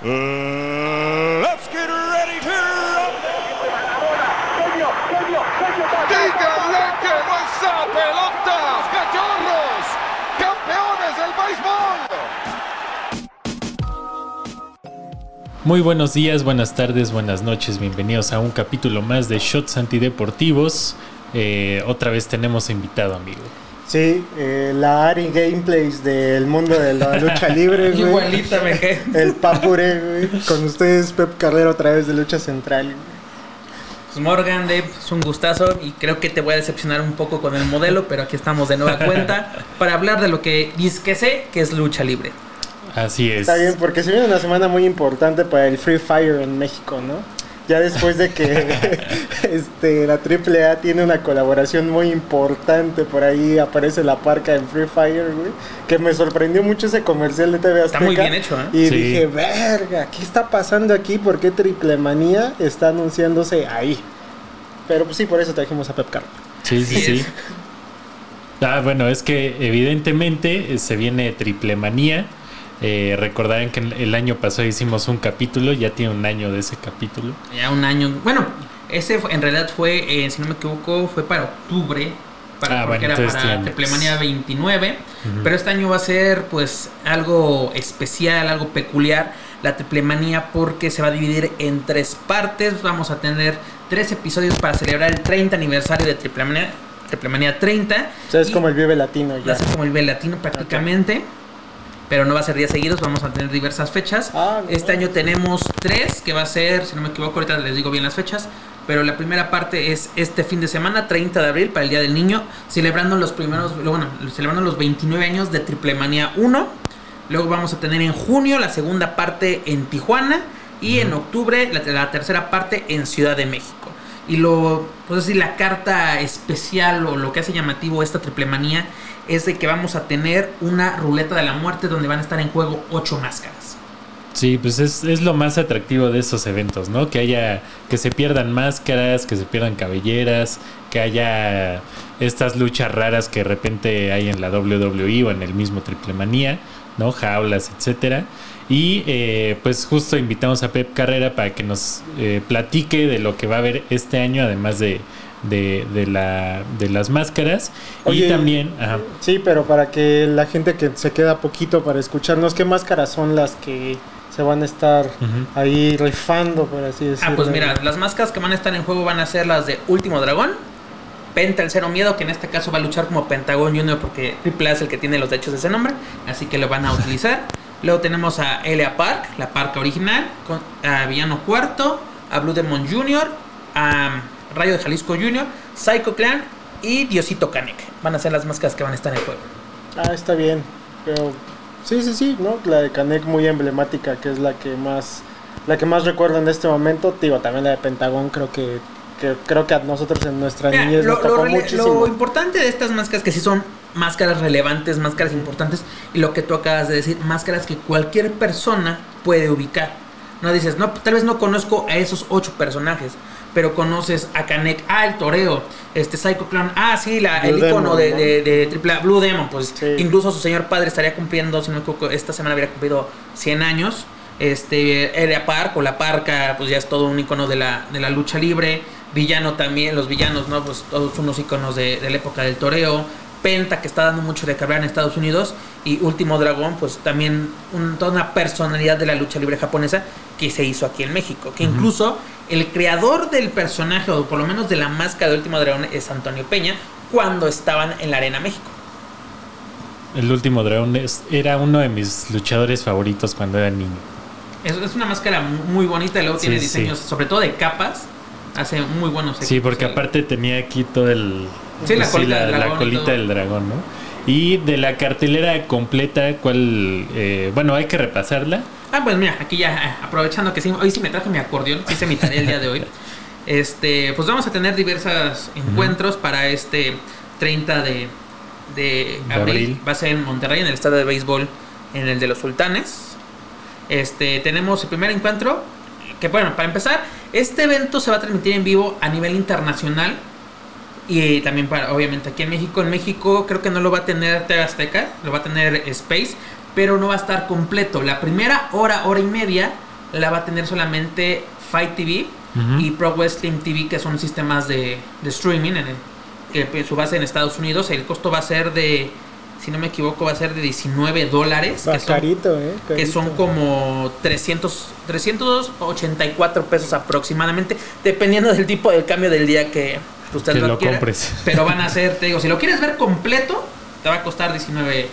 Uh, let's get ready to. ¡Díganle que no esa pelota! ¡Cachorros! ¡Campeones del béisbol! Muy buenos días, buenas tardes, buenas noches, bienvenidos a un capítulo más de Shots Antideportivos. Eh, otra vez tenemos invitado, amigo. Sí, eh, la Ari Gameplays del mundo de la lucha libre, güey. Igualita, me quedé. El Papure, güey. Con ustedes, Pep Carrero, otra vez de Lucha Central. Pues Morgan, Dave, es un gustazo y creo que te voy a decepcionar un poco con el modelo, pero aquí estamos de nueva cuenta para hablar de lo que que sé, que es lucha libre. Así es. Está bien, porque se viene una semana muy importante para el Free Fire en México, ¿no? Ya después de que este, la AAA tiene una colaboración muy importante, por ahí aparece la parca en Free Fire, güey. Que me sorprendió mucho ese comercial de TV Azteca. Está muy bien hecho, ¿eh? Y Sí. dije, verga, ¿qué está pasando aquí? ¿Por qué Triple Manía está anunciándose ahí? Pero pues sí, por eso trajimos a Pep Carrero. Sí, sí, sí. es. Ah, bueno, es que evidentemente eh, se viene Triple Manía. Eh, recordarán que el año pasado hicimos un capítulo, ya tiene un año de ese capítulo. Ya un año. Bueno, ese en realidad fue, eh, si no me equivoco, fue para octubre. Para, Ah, porque bueno, era para tienes. Triplemanía 29. Ujú. Pero este año va a ser, pues, algo especial, algo peculiar. La Triplemanía, porque se va a dividir en tres partes. Vamos a tener tres episodios para celebrar el 30 aniversario de Triplemanía. Triplemanía 30. O sea, es Y- como el Vive Latino ya. ser como el B latino prácticamente. Pero no va a ser días seguidos, vamos a tener diversas fechas. Ah, no. este año tenemos tres, que va a ser, si no me equivoco, ahorita les digo bien las fechas. Pero la primera parte es este fin de semana, 30 de abril, para el Día del Niño, celebrando los primeros, bueno, celebrando los 29 años de Triplemanía 1. Luego vamos a tener en junio la segunda parte en Tijuana. Y en octubre la, la tercera parte en Ciudad de México. Y lo, pues así, la carta especial o lo que hace llamativo esta triple manía es de que vamos a tener una ruleta de la muerte donde van a estar en juego ocho máscaras. Sí, pues es, es lo más atractivo de estos eventos, ¿no? Que haya, que se pierdan máscaras, que se pierdan cabelleras, que haya estas luchas raras que de repente hay en la WWE o en el mismo Triple Manía, ¿no? Jaulas, etcétera. Y eh, pues justo invitamos a Pep Carrera para que nos eh, platique de lo que va a haber este año, además de, de, de la, de las máscaras. Oye, y también, ajá, Sí, pero para que la gente que se queda poquito para escucharnos, ¿qué máscaras son las que se van a estar ahí rifando, por así decirlo? Ah, pues mira, las máscaras que van a estar en juego van a ser las de Último Dragón, Penta el Cero Miedo, que en este caso va a luchar como Pentagón Junior porque Triple A es el que tiene los derechos de ese nombre, así que lo van a utilizar. Luego tenemos a Elia Park, la parca original, con, a Villano Cuarto, a Blue Demon Junior, a Rayo de Jalisco Junior, Psycho Clan y Diosito Kanek. Van a ser las máscaras que van a estar en juego. Ah, está bien. Pero sí, sí, sí, ¿no? La de Canek muy emblemática, que es la que más la que más recuerdo en este momento. Digo, también la de Pentagón creo que, que creo que a nosotros en nuestra Mira, niñez lo, nos lo tocó rele- muchísimo. lo importante de estas máscaras que sí son máscaras relevantes, máscaras importantes, y lo que tú acabas de decir, máscaras que cualquier persona puede ubicar. No dices, no, tal vez no conozco a esos ocho personajes, pero conoces a Kanek, ah, el toreo, este Psycho Clown, ah, sí, la, el icono de, ¿no? de, de Triple A, Blue Demon, pues Sí. incluso su señor padre estaría cumpliendo, si no esta semana habría cumplido 100 años. Este, Elia Park o la Parca, pues ya es todo un icono de la, de la lucha libre. Villano también, los villanos, ¿no? Pues todos unos iconos de, de la época del toreo. Penta, que está dando mucho de que hablar en Estados Unidos. Y Último Dragón, pues también un- toda una personalidad de la lucha libre japonesa que se hizo aquí en México. Que incluso el creador del personaje, o por lo menos de la máscara de Último Dragón, es Antonio Peña, cuando estaban en la Arena México. el último dragón es- era uno de mis luchadores favoritos cuando era niño. Es, es una máscara mu- muy bonita y luego tiene sí. diseños, sobre todo de capas. Hace muy buenos Sí, porque aparte tenía aquí todo el. Sí, la colita la, del la dragón y colita del dragón, ¿no? Y de la cartelera completa, ¿cuál? eh, bueno, hay que repasarla. Ah, pues mira, aquí ya eh, aprovechando que sí, hoy sí me traje mi acordeón, hice mi tarea el día de hoy. Este, pues vamos a tener diversos encuentros para este 30 de, de De abril. abril. Va a ser en Monterrey, en el estadio de béisbol, en el de los Sultanes. Este, tenemos el primer encuentro, que bueno, para empezar, este evento se va a transmitir en vivo a nivel internacional y también para, obviamente, aquí en México. En México creo que no lo va a tener TV Azteca, lo va a tener Space, pero no va a estar completo. La primera hora, hora y media la va a tener solamente Fight TV y Pro Wrestling TV, que son sistemas de, de streaming, en el- que pues, su base en Estados Unidos. El costo va a ser de, si no me equivoco, va a ser de 19 dólares. Que son, carito, ¿eh? que son como 300, 384 pesos aproximadamente, dependiendo del tipo de cambio del día que usted Que lo, lo quiera. compres. Pero van a ser, te digo, si lo quieres ver completo, te va a costar 19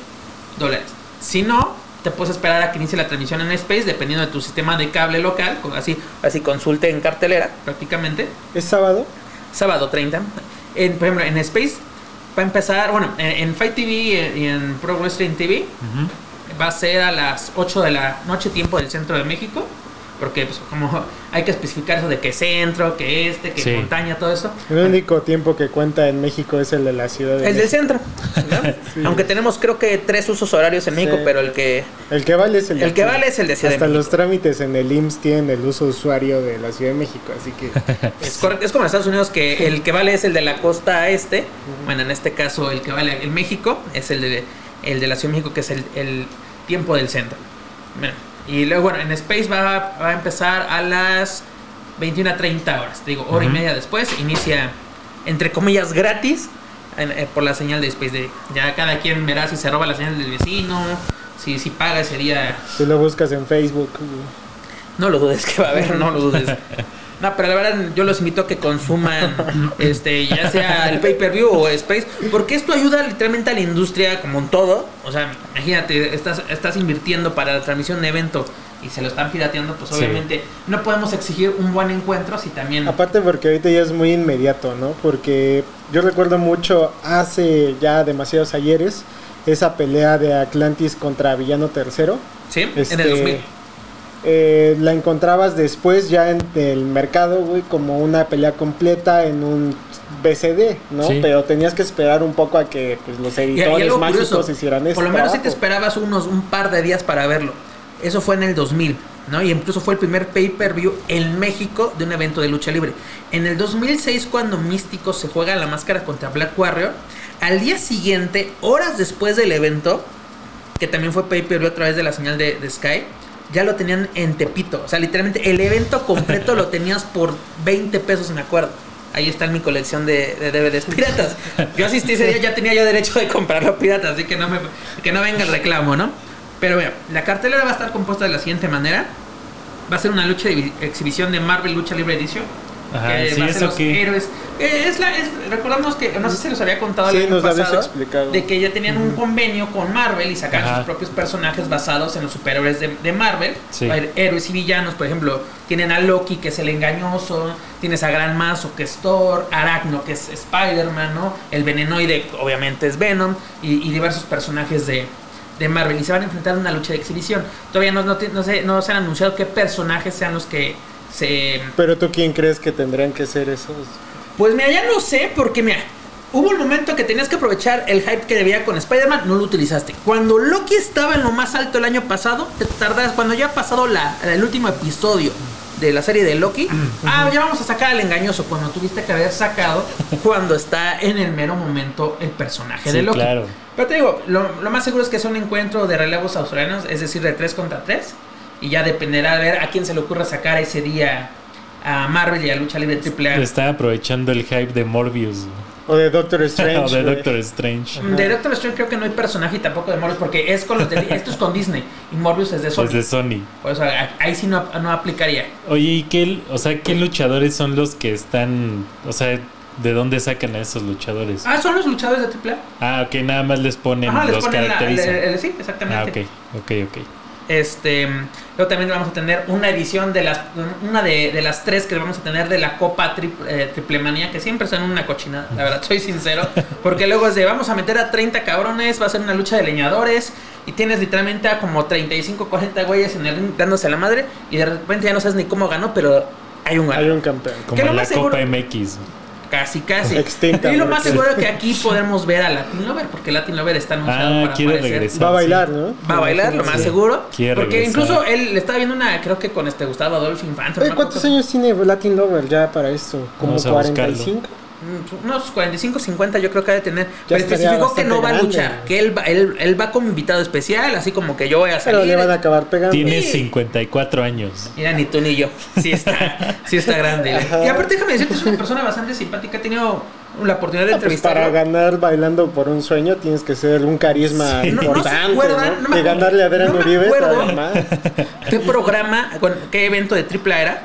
dólares. Si no, te puedes esperar a que inicie la transmisión en Space, dependiendo de tu sistema de cable local. Así, así consulte en cartelera, prácticamente. ¿Es sábado? Sábado 30. En, por ejemplo, en Space va a empezar, bueno, en, en Fight TV y en, y en Pro Wrestling TV va a ser a las 8 de la noche, tiempo del centro de México. Porque, pues, como hay que especificar eso de que centro, que este, que Sí. montaña, todo esto. El único tiempo que cuenta en México es el de la ciudad de El del centro. ¿no? Aunque tenemos, creo que tres usos horarios en México, Sí. pero el que El que vale es el de El que aquí. vale es el de Ciudad de Hasta los trámites en el IMSS tienen el uso usuario de la Ciudad de México, así que es, correcto, es como en Estados Unidos que el que vale es el de la costa este. Bueno, en este caso el que vale en México es el de, el de la Ciudad de México, que es el, el tiempo del centro. Bueno, y luego, bueno, en Space va, va a empezar a las 21 a 30 horas. Te digo, hora y media después. Inicia, entre comillas, gratis en- eh, por la señal de Space. De, ya cada quien verá si se roba la señal del vecino, si, si paga ese día si lo buscas en Facebook. No lo dudes que va a haber, no lo dudes. No, pero la verdad yo los invito a que consuman este ya sea el pay-per-view o Space, porque esto ayuda literalmente a la industria como en todo. O sea, imagínate, estás, estás invirtiendo para la transmisión de evento y se lo están pirateando, pues Sí. obviamente no podemos exigir un buen encuentro si también... Aparte porque ahorita ya es muy inmediato, ¿no? Porque yo recuerdo mucho hace ya demasiados ayeres esa pelea de Atlantis contra Villano Tercero. ¿Sí? en Este, el 2000. Eh, la encontrabas después ya en el mercado, güey, como una pelea completa en un BCD, ¿no? Sí. Pero tenías que esperar un poco a que pues, los Y- y editores algo mágicos curioso, hicieran eso. Por lo menos si te esperabas unos un par de días para verlo. Eso fue en el 2000, ¿no? Y incluso fue el primer pay-per-view en México de un evento de lucha libre. En el 2006, cuando Místico se juega la máscara contra Black Warrior, al día siguiente, horas después del evento, que también fue pay-per-view a través de la señal de, de Sky, ya lo tenían en Tepito. O sea, literalmente el evento completo lo tenías por 20 pesos, me acuerdo. Ahí está en mi colección de, de DVDs piratas. Yo asistí ese día, ya tenía yo derecho de comprarlo pirata, así que no, me, que no venga el reclamo, ¿no? Pero bueno, la cartelera va a estar compuesta de la siguiente manera. Va a ser una lucha de exhibición de Marvel Lucha Libre Edition. Ajá, que sí, va a ser eso los que- héroes. Eh, es la, es- recordamos que, no sé si los había contado Sí, el año nos pasado, explicado. de que ya tenían un convenio con Marvel y sacaban Ajá. sus propios personajes basados en los superhéroes de, de Marvel. Sí. A héroes y villanos, por ejemplo, tienen a Loki, que es el engañoso, tienes a Gran Mazo, que es Thor, Aracno, que es Spider-Man, ¿no? El venenoide, obviamente, es Venom, y, y diversos personajes de, de Marvel. Y se van a enfrentar en una lucha de exhibición. Todavía no, no, te- no se, no se han anunciado qué personajes sean los que se Pero tú quién crees que tendrían que ser esos? pues mira, ya no sé, porque mira, hubo un momento que tenías que aprovechar el hype que debía con Spider-Man, no lo utilizaste. Cuando Loki estaba en lo más alto el año pasado, te tardas, cuando ya ha pasado la, el último episodio de la serie de Loki, ah, ya vamos a sacar al engañoso, cuando tuviste que haber sacado cuando está en el mero momento el personaje Sí, de Loki. claro. Pero te digo, lo, lo más seguro es que sea un encuentro de relevos australianos, es decir, de 3 contra 3. Y ya dependerá de ver a quién se le ocurra sacar ese día a Marvel y a Lucha Libre AAA. Está aprovechando el hype de Morbius. O de Doctor Strange. o de. Doctor Strange. De Doctor Strange creo que no hay personaje y tampoco de Morbius porque es con los de, esto es con Disney y Morbius es de Sony. Es de Sony. Por eso ahí sí no, no aplicaría. Oye, ¿y qué, o sea, qué luchadores son los que están, o sea, de dónde sacan a esos luchadores? Ah, son los luchadores de AAA. Ah, ok, nada más les ponen, Ajá, les los ponen la, caracterizan. el- el- sí, ah, exactamente. ok, ok, ok. Este, luego también vamos a tener una edición de las una de, de las tres que vamos a tener de la Copa Triple, eh, Triple Manía, que siempre son una cochinada, la verdad, soy sincero, porque luego es de vamos a meter a 30 cabrones, va a ser una lucha de leñadores y tienes literalmente a como 35, 40 güeyes en el ring dándose la madre y de repente ya no sabes ni cómo ganó, pero hay un Hay un campeón. Como lo la seguro- Copa MX. Casi, casi. Extinta, y lo más seguro es que aquí podemos ver a Latin Lover, porque Latin Lover está anunciado Ah, para quiere aparecer. regresar. Va a bailar, ¿no? Va a bailar, lo más seguro. Quiere porque regresar. incluso él le estaba viendo una, creo que con este Gustavo Adolfo Infante. No ¿cuántos años tiene Latin Lover ya para esto? ¿Como Vamos a 45? mm, unos 45, 50 yo creo que ha de tener. pero especificó que no va a luchar, que él va, él, él va como invitado especial, así como que yo voy a salir. Pero le van a acabar pegando. Tiene Sí. 54 años. Mira, ni tú ni yo. Sí está, sí está grande. Y aparte déjame decirte, es una persona bastante simpática. He tenido la oportunidad de Ah, pues para ganar bailando por un sueño tienes que ser un carisma Sí. No- no se importante, acuerdan, no me Y acuerdo- ganarle a Adrián no me Uribe. ¿Qué programa, qué evento de tripla era?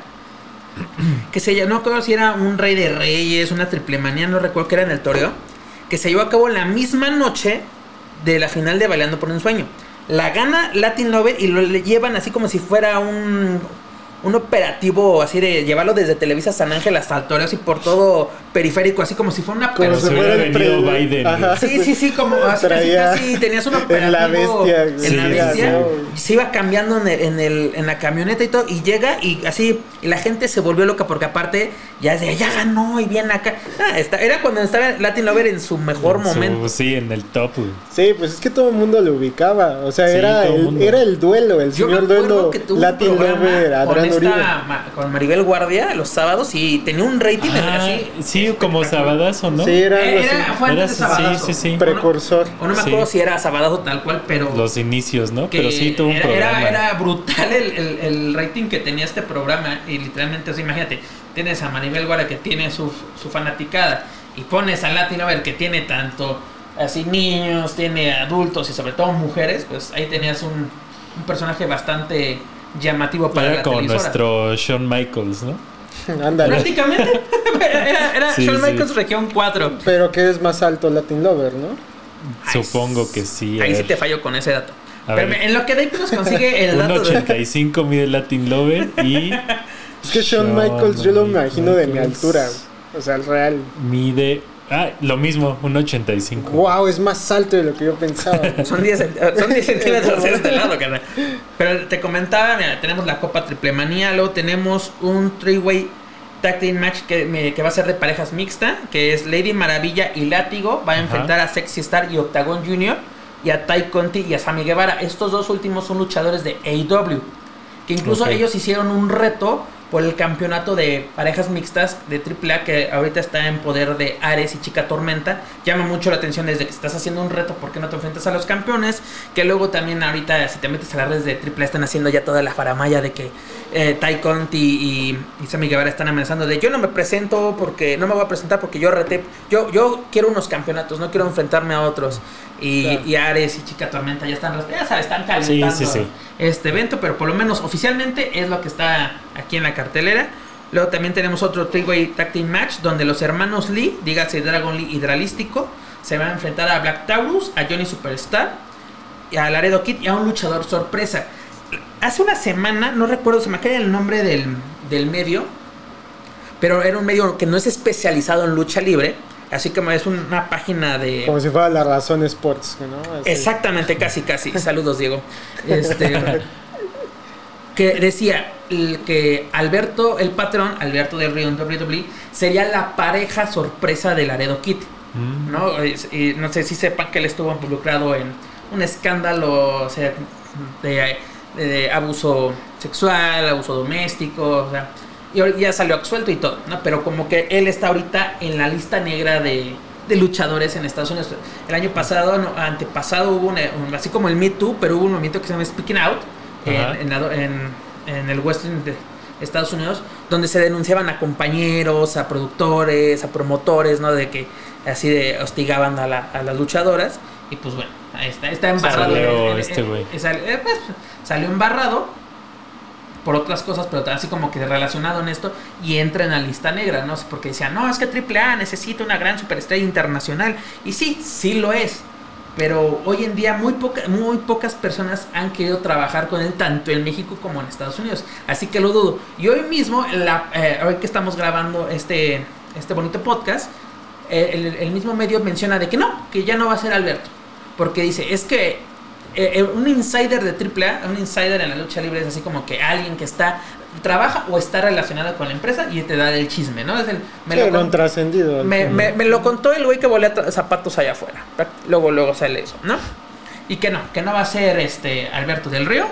Que se no recuerdo si era un Rey de Reyes, una triple manía, no recuerdo que era en el toreo. Que se llevó a cabo la misma noche de la final de Bailando por un Sueño. La gana Latin Lover y lo le llevan así como si fuera un, un operativo así de llevarlo desde Televisa San Ángel hasta el toreo, así por todo periférico, así como si fuera una Como Pero si se fuera hubiera el Biden, Ajá. Sí, sí, sí, como así, casi, Traía casi tenías un en operativo la bestia, en la bestia, sí. se iba cambiando en, el, en, el- en la camioneta y todo, y llega y así, y la gente se volvió loca porque aparte ya decía, ya ganó y viene acá. Ah, está- era cuando estaba Latin Lover en su mejor En su- momento. Sí, en el top. Sí, pues es que todo el mundo lo ubicaba. O sea, Sí, era, el mundo. era el duelo, el Yo me señor acuerdo duelo Latin Lover, esta con Maribel Guardia los sábados y tenía un rating Ah, así. sí, como Sabadazo, ¿no? Sí, era Eh, Era, fue antes Era- de Sabadazo. sí, sí, sí. O no- Precursor. O no me Sí. acuerdo si era Sabadazo tal cual, pero... Los inicios, ¿no? Pero sí tuvo un era, programa. Era, era brutal el, el- el rating que tenía este programa. Y literalmente, o sea, imagínate, tienes a Maribel Guardia que tiene su, su fanaticada. Y pones a Latin Lover que tiene tanto así niños, tiene adultos y sobre todo mujeres. Pues ahí tenías un, un personaje bastante llamativo para Era la como televisora. nuestro Shawn Michaels, ¿no? Ándale. Prácticamente. era era Sí, Shawn sí. Michaels Región 4. Pero que es más alto Latin Lover, ¿no? Ay, Supongo que sí. Ahí sí te fallo con ese dato. A Pero ver. en lo que Dave nos consigue el Un dato de... 85 mide Latin Lover y Es que Shawn Michaels yo lo imagino de mi altura. O sea, el real. mide ah, lo mismo, un 85. Wow, es más alto de lo que yo pensaba. Son 10, cent- son 10 centímetros de este lado, carnal. Pero te comentaba, mira, tenemos la Copa Triple Manía, luego tenemos un three-way tag team match que, me- que va a ser de parejas mixta, que es Lady Maravilla y Látigo, va a Ajá. enfrentar a Sexy Star y Octagon Junior, y a Tai Conti y a Sammy Guevara. Estos dos últimos son luchadores de AEW, que incluso ellos hicieron un reto por el campeonato de parejas mixtas de AAA que ahorita está en poder de Ares y Chica Tormenta. Llama mucho la atención desde que estás haciendo un reto, ¿por qué no te enfrentas a los campeones? Que luego también ahorita si te metes a las redes de AAA están haciendo ya toda la faramaya de que eh, Ty Conti y, y Sammy Guevara están amenazando de yo no me presento porque no me voy a presentar porque yo reté, yo, yo quiero unos campeonatos, no quiero enfrentarme a otros. Y, Claro. y Ares y Chica Tormenta ya están, ya sabes, están calentando Sí, sí, sí. este evento, pero por lo menos oficialmente es lo que está aquí en la cartelera. Luego también tenemos otro three-way tag team match donde los hermanos Lee, dígase Dragon Lee y Dralístico, se van a enfrentar a Black Taurus, a Johnny Superstar, y a Laredo Kid y a un luchador sorpresa. Hace una semana, no recuerdo, se me cae el nombre del, del medio, pero era un medio que no es especializado en lucha libre, así como es una página de... Como si fuera la razón Sports, ¿no? Así. Exactamente, casi, casi. Saludos, Diego. Este, que decía que Alberto, el patrón, Alberto del Río en WWE, sería la pareja sorpresa de Laredo Kid. Mm. ¿no? Y no sé si sepan que él estuvo involucrado en un escándalo o sea, de, de abuso sexual, abuso doméstico, o sea, y ahora ya salió absuelto y todo, ¿no? Pero como que él está ahorita en la lista negra de, de luchadores en Estados Unidos. El año pasado, no, antepasado, hubo una- un- así como el Me Too, pero hubo un movimiento que se llama Speaking Out en, en, la- en- en el Western de Estados Unidos, donde se denunciaban a compañeros, a productores, a promotores, ¿no? De que así de hostigaban a, la- a las luchadoras. Y pues bueno, ahí está, está embarrado. Salió este güey. en- sal- eh, pues, salió embarrado por otras cosas, pero así como que relacionado en esto y entra en la lista negra, ¿no? Porque decían, no, es que AAA necesita una gran superestrella internacional. Y sí, sí lo es. Pero hoy en día muy, poca, muy pocas personas han querido trabajar con él, tanto en México como en Estados Unidos. Así que lo dudo. Y hoy mismo, la, eh, hoy que estamos grabando este, este bonito podcast, eh, el, el mismo medio menciona de que no, que ya no va a ser Alberto. Porque dice, es que eh, un insider de AAA, un insider en la lucha libre es así como que alguien que está, trabaja o está relacionado con la empresa y te da el chisme, ¿no? Es el, me Sí, lo lo con- han trascendido. me, me- me lo contó el güey que volea zapatos allá afuera. Luego, luego sale eso, ¿no? Y que no, que no va a ser este Alberto del Río.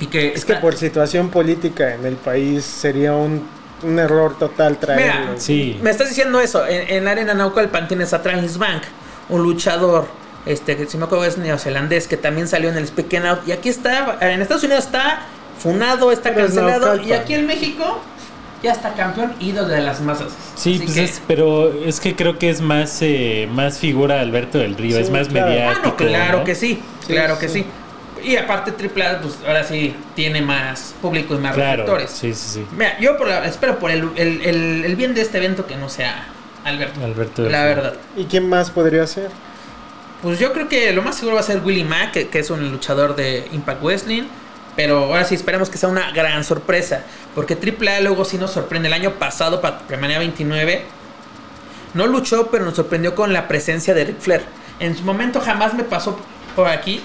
Y que Es que por situación política en el país sería un un error total traerlo. Mira, Sí. Me estás diciendo eso. En, en la arena Naucalpan tienes a Travis Bank, un luchador, este, que si me acuerdo es neozelandés, que también salió en el Speak Out. Y aquí está, en Estados Unidos está funado, está Pero cancelado. Y aquí en México ya está campeón, ídolo de las masas. Sí, Así pues que- es, pero es que creo que es más, eh, más figura Alberto del Río, Sí, es más claro. Ah, mediático. no, claro ¿no? que sí, Sí, claro que sí. Y aparte AAA, pues ahora sí tiene más público y más Claro, reflectores. sí, sí, sí. Mira, yo por la- espero por el, el- el- el bien de este evento que no sea Alberto. Alberto del La verdad. ¿Y quién más podría ser? Pues yo creo que lo más seguro va a ser Willie Mack, que, que es un luchador de Impact Wrestling. Pero ahora sí esperemos que sea una gran sorpresa. Porque AAA luego sí nos sorprende. El año pasado, para Premania 29, no luchó, pero nos sorprendió con la presencia de Ric Flair. En su momento jamás me pasó por aquí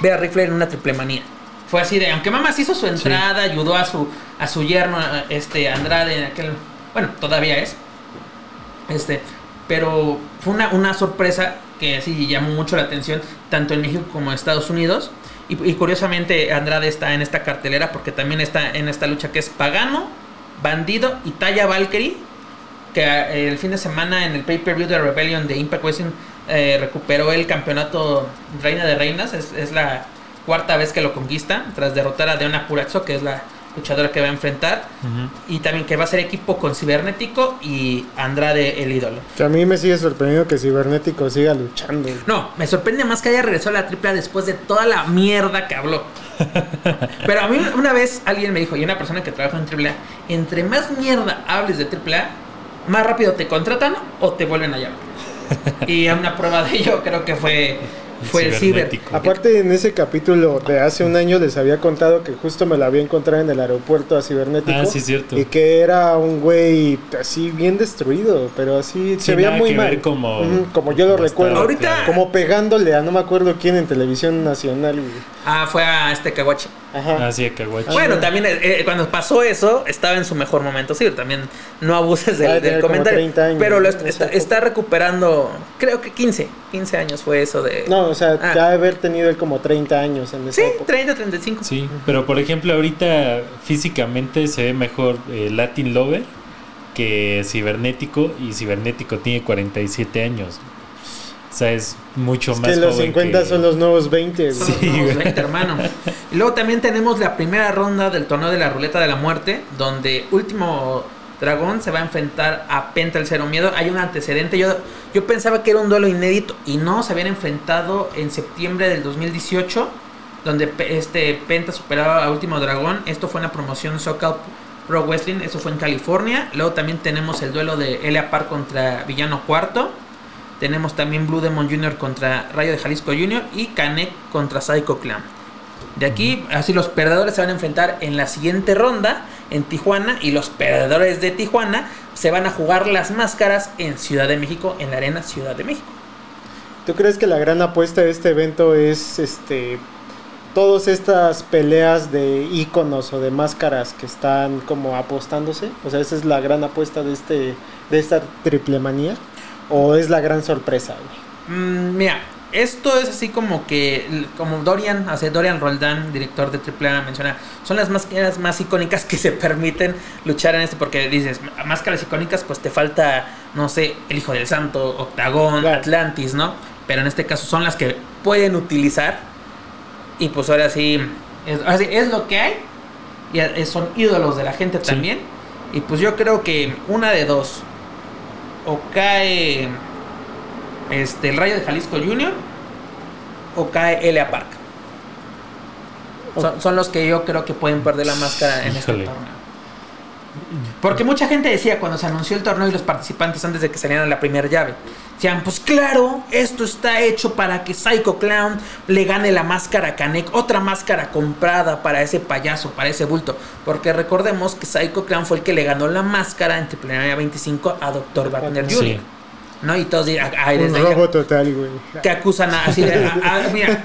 ver a Ric Flair en una triple manía. Fue así de, aunque Mamas hizo su entrada, ayudó a su, a su yerno, a- este Andrade en aquel, bueno, todavía es. Este, pero fue una, una sorpresa que así llamó mucho la atención, tanto en México como en Estados Unidos. Y, curiosamente Andrade está en esta cartelera porque también está en esta lucha que es Pagano, Bandido y Taya Valkyrie, que eh, el fin de semana en el pay-per-view de Rebellion de Impact Wrestling eh, recuperó el campeonato Reina de Reinas. Es, la cuarta vez que lo conquista, tras derrotar a Deonna Purrazzo, que es la luchadora que va a enfrentar. Y también que va a ser equipo con Cibernético y Andrade el ídolo. Que a mí me sigue sorprendiendo que Cibernético siga luchando. No, me sorprende más que haya regresado a la AAA después de toda la mierda que habló. Pero a mí una vez alguien me dijo, y una persona que trabaja en AAA, entre más mierda hables de AAA, más rápido te contratan o te vuelven a llamar. Y una prueba de ello creo que fue, fue el Ciber. Cibernético. Aparte, en ese capítulo de hace un año les había contado que justo me lo había encontrado en el aeropuerto a Cibernético. Ah, sí, cierto. Y que era un güey así bien destruido, pero así Sí, se veía muy que mal. ver como- como yo lo como recuerdo. Ahorita-. Como pegándole a no me acuerdo quién en televisión nacional. güey. Ah, fue a este Caguache. Ajá. Ah, sí, a Caguachi. Bueno, también eh, eh, cuando pasó eso, estaba en su mejor momento. Sí, también no abuses del, del tener como comentario. 30 años, pero lo está, recuperando, creo que 15, 15 años fue eso de... No, o sea, Ah. ya haber tenido él como 30 años en esa Sí, época. 30, 35. Sí, pero por ejemplo ahorita físicamente se ve mejor eh, Latin Lover que Cibernético y Cibernético tiene 47 años. Sea, es mucho Es más que los joven 50 que- son los nuevos 20. Son güey. los Sí, nuevos güey. 20, hermano. Y luego también tenemos la primera ronda del torneo de la ruleta de la muerte, donde último dragón se va a enfrentar a Penta el Cero Miedo. Hay un antecedente. Yo, yo pensaba que era un duelo inédito y no, se habían enfrentado en septiembre del 2018, donde este Penta superaba a Último Dragón. Esto fue en la promoción SoCal Pro Wrestling, eso fue en California. Luego también tenemos el duelo de Elia Park contra Villano Cuarto. Tenemos también Blue Demon Jr. contra Rayo de Jalisco Jr. y Canek contra Psycho Clan. De aquí, así los perdedores se van a enfrentar en la siguiente ronda en Tijuana y los perdedores de Tijuana se van a jugar las máscaras en Ciudad de México, en la Arena Ciudad de México. ¿Tú crees que la gran apuesta de este evento es este todas estas peleas de íconos o de máscaras que están como apostándose? O sea, esa es la gran apuesta de este de esta triple manía o es la gran sorpresa. Mm, mira, esto es así como que, como Dorian, hace Dorian Roldán, director de AAA, menciona, son las máscaras más icónicas que se permiten luchar en esto, porque dices, máscaras icónicas, pues te falta, no sé, el Hijo del Santo, Octagón, Claro. Atlantis, ¿no? Pero en este caso son las que pueden utilizar, y pues ahora sí, es, ahora sí, es lo que hay, y es- son ídolos de la gente Sí. también, y pues yo creo que una de dos, o cae este, el Rayo de Jalisco Junior o cae Elia Park. Son, son los que yo creo que pueden perder la máscara en este torneo. Porque mucha gente decía cuando se anunció el torneo y los participantes antes de que salieran a la primera llave, decían, pues claro, esto está hecho para que Psycho Clown le gane la máscara a Kanek, otra máscara comprada para ese payaso, para ese bulto. Porque recordemos que Psycho Clown fue el que le ganó la máscara en Triple 25 a Dr. Wagner Jr. Sí. ¿No? Y todos dirán, ay, Un desde ahí robo total, güey. que acusan a, así de, a- a- mira,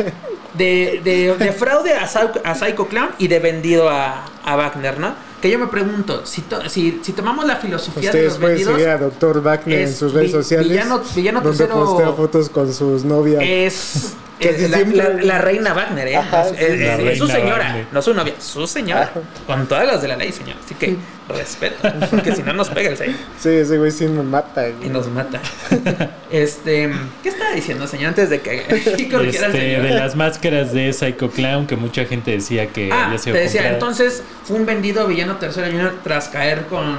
de, de- de fraude a, Psycho- a Psycho Clown y de vendido a, a Wagner, ¿no? Que yo me pregunto, si, to- si, si tomamos la filosofía de Ustedes los pueden seguir a Dr. Wagner en sus redes sociales. villano- villano donde postea fotos con sus novias. es, Que eh, la, siempre- la- la reina Wagner, ¿eh? Ajá, Es- sí, es, la es reina su señora, Wagner. no su novia, su señora. Ajá. Con todas las de la ley, señor. Así que respeto, porque si no nos pega el sello Sí, ese güey sí me mata. güey. y nos mata. este, ¿qué estaba diciendo, señor? Antes de que Este, señor. de las máscaras de Psycho Clown que mucha gente decía que Ah, había te sido decía, comprada. entonces fue un vendido villano tercero junior tras caer con,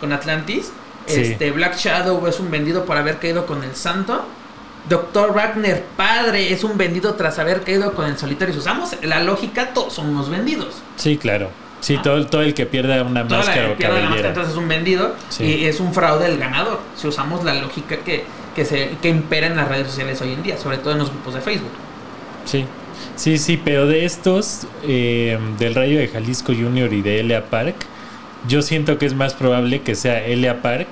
con Atlantis. Sí. Este, Black Shadow es un vendido por haber caído con el Santo. Doctor Wagner, padre, es un vendido tras haber caído con el solitario. Si usamos la lógica, todos son unos vendidos. Sí, claro. Sí, todo, el- todo el que pierda una Toda máscara o pierde la máscara, cabellera. entonces es un vendido Sí. y es un fraude del ganador. Si usamos la lógica que, que, se, que impera en las redes sociales hoy en día, sobre todo en los grupos de Facebook. Sí. Sí, sí, pero de estos, eh, del Rayo de Jalisco Junior y de Elia Park, yo siento que es más probable que sea Elia Park,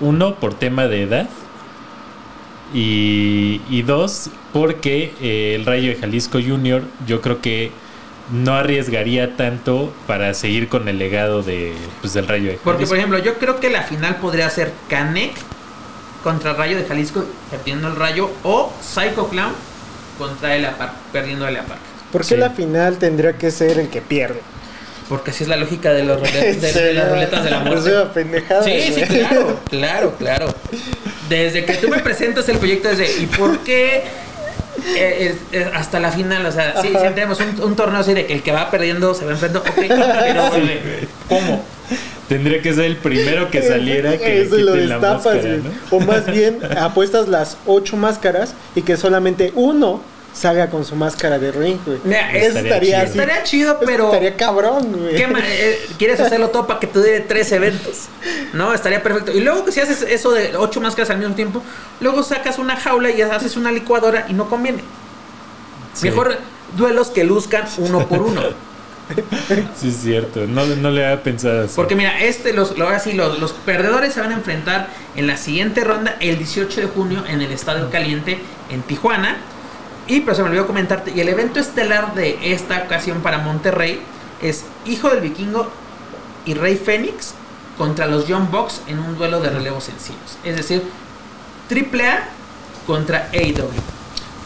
uno, por tema de edad, y, y dos, porque eh, el Rayo de Jalisco Junior yo creo que no arriesgaría tanto para seguir con el legado de, pues, del Rayo de Jalisco. Porque, por ejemplo, yo creo que la final podría ser Canek contra Rayo de Jalisco perdiendo el Rayo o Psycho Clown contra el Park perdiendo el Park. ¿Por qué Sí. la final tendría que ser el que pierde? Porque así es la lógica de, los rule- de, de las ruletas de la muerte. pendejada. Sí, sí, claro, claro, claro. Desde que tú me presentas el proyecto desde ¿y por qué eh, es- es hasta la final? O sea, sí, Ajá. sí tenemos un, un torneo así de que el que va perdiendo se va enfrentando, ok, pero eh, ¿cómo? Tendría que ser el primero que saliera que Eso lo destapas, máscara. O más bien, apuestas las ocho máscaras y que solamente uno salga con su máscara de ring, güey. Mira, Eso estaría estaría chido. así. Estaría chido, Eso pero Estaría cabrón, güey. ¿qué ma- eh, quieres hacerlo todo para que te dure tres eventos. No, estaría perfecto. Y luego que si haces eso de ocho máscaras al mismo tiempo, luego sacas una jaula y haces una licuadora y no conviene. Sí. Mejor duelos que luzcan uno por uno. Sí, es cierto. No, no le había pensado así. Porque mira, este, los, lo- ahora sí, los, los perdedores se van a enfrentar en la siguiente ronda el 18 de junio en el Estadio Caliente en Tijuana. Y pero se me olvidó comentarte, y el evento estelar de esta ocasión para Monterrey es Hijo del Vikingo y Rey Fénix contra los Young Bucks en un duelo de relevos sencillos. Es decir, AAA contra AEW.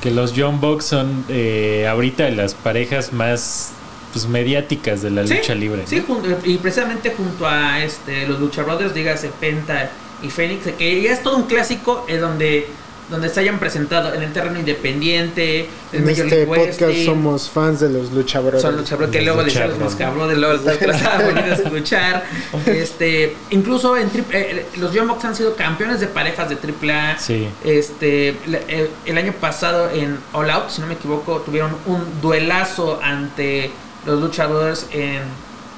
Que los John Box son eh, ahorita las parejas más pues, mediáticas de la Sí, lucha libre. Sí, y precisamente junto a este los Lucha Brothers, dígase Penta y Fénix, que ya es todo un clásico en donde, donde se hayan presentado en el terreno independiente, En Major este League podcast Wrestling. somos fans de los luchabrothers. Son Lucha Brothers, que luego decían los cabrones, luego los bonito de escuchar. Este, incluso en triple- eh, los Young Bucks han sido campeones de parejas de AAA. Sí. Este, el, el año pasado en All Out, si no me equivoco, tuvieron un duelazo ante los Lucha Brothers en,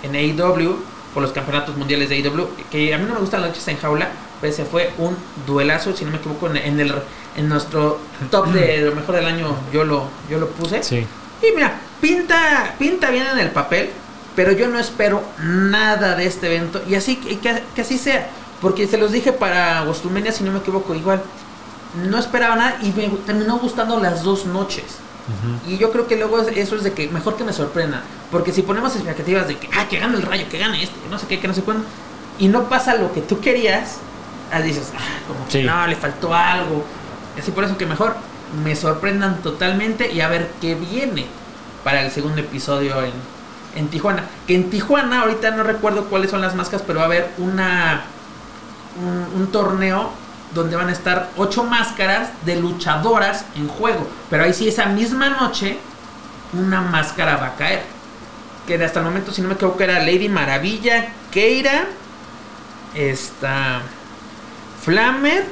en AEW por los campeonatos mundiales de AEW. Que a mí no me gustan las luchas en jaula, pero ese fue un duelazo, si no me equivoco, en, en el, en nuestro top de lo mejor del año. Yo lo, yo lo puse. Sí. Y mira, pinta, pinta bien en el papel, pero yo no espero nada de este evento. Y así que, que- que así sea. Porque se los dije para Gostumenia, si no me equivoco, igual. No esperaba nada y me terminó gustando las dos noches. Y yo creo que luego es- eso es de que mejor que me sorprenda. Porque si ponemos expectativas de que, ah, que gane el rayo, que gane este, que no sé qué, que no sé cuándo, y no pasa lo que tú querías, ah, dices, ah, como que Sí. no, le faltó algo. Así por eso que mejor me sorprendan totalmente y a ver qué viene para el segundo episodio en, en Tijuana. Que en Tijuana, ahorita no recuerdo cuáles son las máscaras, pero va a haber una un, un torneo donde van a estar ocho máscaras de luchadoras en juego. Pero ahí sí, esa misma noche, una máscara va a caer. Que hasta el momento, si no me equivoco, era Lady Maravilla, Keira, esta Flamer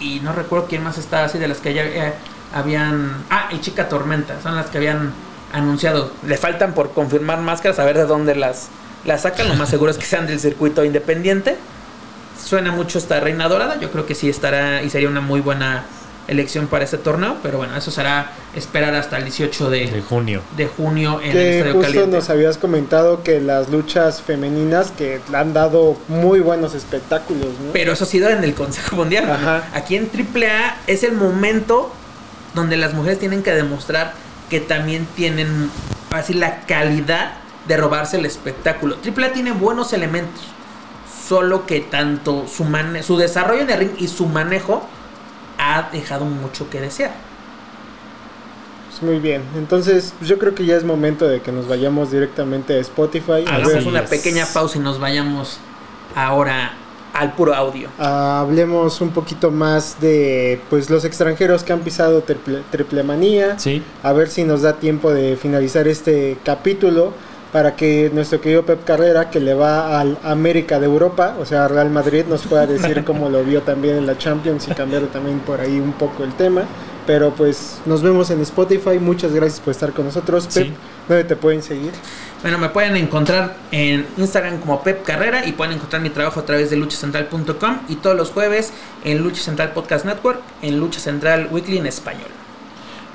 y no recuerdo quién más estaba así de las que ya eh, habían. Ah, y Chica Tormenta, son las que habían anunciado. Le faltan por confirmar máscaras, a ver de dónde las, las sacan. Lo más seguro es que sean del circuito independiente. Suena mucho esta Reina Dorada, yo creo que sí estará y sería una muy buena elección para este torneo, pero bueno, eso será esperar hasta el 18 De de, junio. de junio en el Que Estadio justo Caliente. nos habías comentado que las luchas femeninas que han dado muy buenos espectáculos, ¿no? Pero eso ha sido en el Consejo Mundial. ¿no? Ajá. Aquí en AAA es el momento donde las mujeres tienen que demostrar que también tienen así la calidad de robarse el espectáculo. AAA tiene buenos elementos, solo que tanto su, mane- su desarrollo en el ring y su manejo ha dejado mucho que desear. Pues muy bien, entonces yo creo que ya es momento de que nos vayamos directamente a Spotify. A Hagamos ver, una pequeña pausa y nos vayamos ahora al puro audio. ah, hablemos un poquito más de pues los extranjeros que han pisado triple, triple manía. Sí, A ver si nos da tiempo de finalizar este capítulo para que nuestro querido Pep Carrera, que le va al América de Europa, o sea, a Real Madrid, nos pueda decir cómo lo vio también en la Champions y cambiar también por ahí un poco el tema. Pero pues nos vemos en Spotify. Muchas gracias por estar con nosotros. Sí. Pep, ¿dónde te pueden seguir? Bueno, me pueden encontrar en Instagram como Pep Carrera y pueden encontrar mi trabajo a través de luchacentral.com y todos los jueves en Lucha Central Podcast Network, en Lucha Central Weekly en español.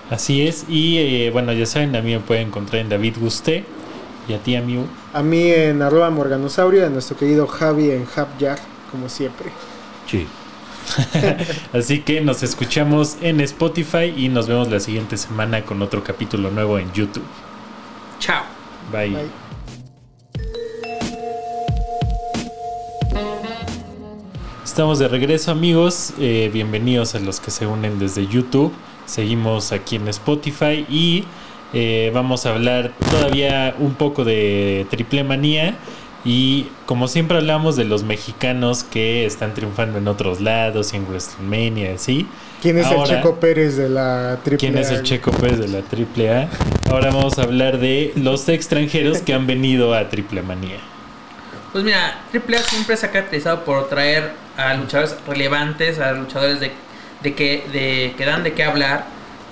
así es. Y eh, bueno, ya saben, a mí me pueden encontrar en David Gusté y a ti, amigo. A mí en arroba morganosaurio, a nuestro querido Javi en Javyar, como siempre. Sí. Así que nos escuchamos en Spotify y nos vemos la siguiente semana con otro capítulo nuevo en YouTube. Chao. Bye. Bye. Estamos de regreso amigos, Eh, bienvenidos a los que se unen desde YouTube, seguimos aquí en Spotify y eh, vamos a hablar todavía un poco de triple manía y como siempre hablamos de los mexicanos que están triunfando en otros lados y en WrestleMania, ¿sí? ¿Quién es Ahora- el Checo Pérez de la triple ¿Quién es A? el Checo Pérez de la triple A? Ahora vamos a hablar de los extranjeros que han venido a triple manía. Pues mira, AAA siempre se ha caracterizado por traer a luchadores relevantes, a luchadores de, de que, de, que dan de qué hablar.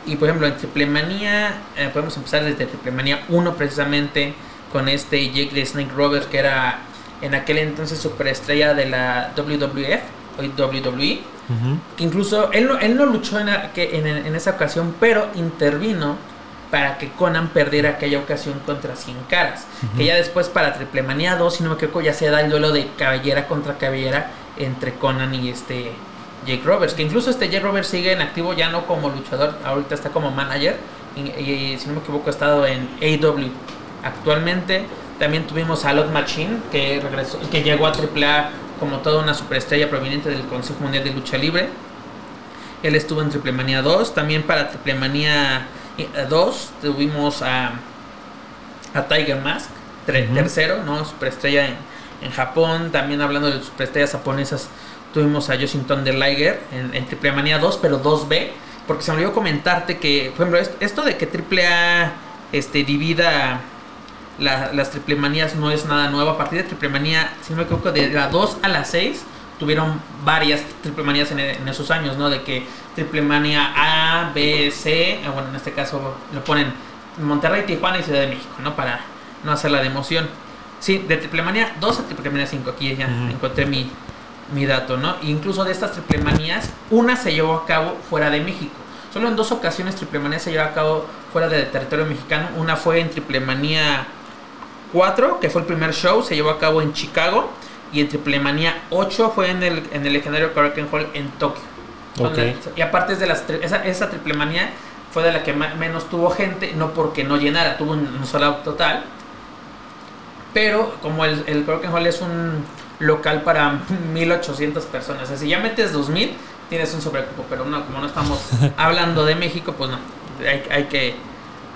Y por ejemplo, en Triple Manía, eh, podemos empezar desde Triple Manía 1 precisamente, con este Jake the Snake Roberts, que era en aquel entonces superestrella de la WWF, hoy WWE. Que incluso él no, él no luchó en, en esa ocasión, pero intervino para que Conan perdiera aquella ocasión contra Cien Caras. Que ya después para Triple Manía 2, si no me equivoco, ya se da el duelo de cabellera contra cabellera entre Conan y este Jake Roberts. Que incluso este Jake Roberts sigue en activo ya no como luchador, ahorita está como manager. Y, y si no me equivoco, ha estado en AW actualmente. También tuvimos a Lot Machine, que regresó, que llegó a AAA como toda una superestrella proveniente del Consejo Mundial de Lucha Libre. Él estuvo en Triple Manía 2. También para Triple Manía eh, 2 tuvimos a, a Tiger Mask, tercero, ¿no? Superestrella en, en Japón. También hablando de superestrellas japonesas, tuvimos a Yoshington de Liger en, en Triple Manía 2, pero 2B. Porque se me olvidó comentarte que, por ejemplo, est- esto de que Triple A este, divida la- las triple manías no es nada nuevo. A partir de triple manía, si no me equivoco, de la 2 a la 6 tuvieron varias triple manías en, en esos años, ¿no? De que triple manía A, B, C, eh, bueno, en este caso lo ponen Monterrey, Tijuana y Ciudad de México, ¿no? Para no hacer la de emoción. Sí, de triple manía 2 a triple manía 5, aquí ya encontré mi, mi dato, ¿no? Incluso de estas triple manías, una se llevó a cabo fuera de México. Solo en dos ocasiones triple manía se llevó a cabo fuera del territorio mexicano. Una fue en triple manía 4, que fue el primer show, se llevó a cabo en Chicago. Y en Triple Manía 8 fue en el, en el legendario Korakuen Hall en Tokio. Ok. Donde- Y aparte es de las esa, esa Triple Manía fue de la que menos tuvo gente, no porque no llenara, tuvo un, un sold out total. Pero como el, el Hall es un local para 1800 personas, o sea, si ya metes 2000, tienes un sobrecupo. Pero no, como no estamos hablando de México, pues no, hay, hay que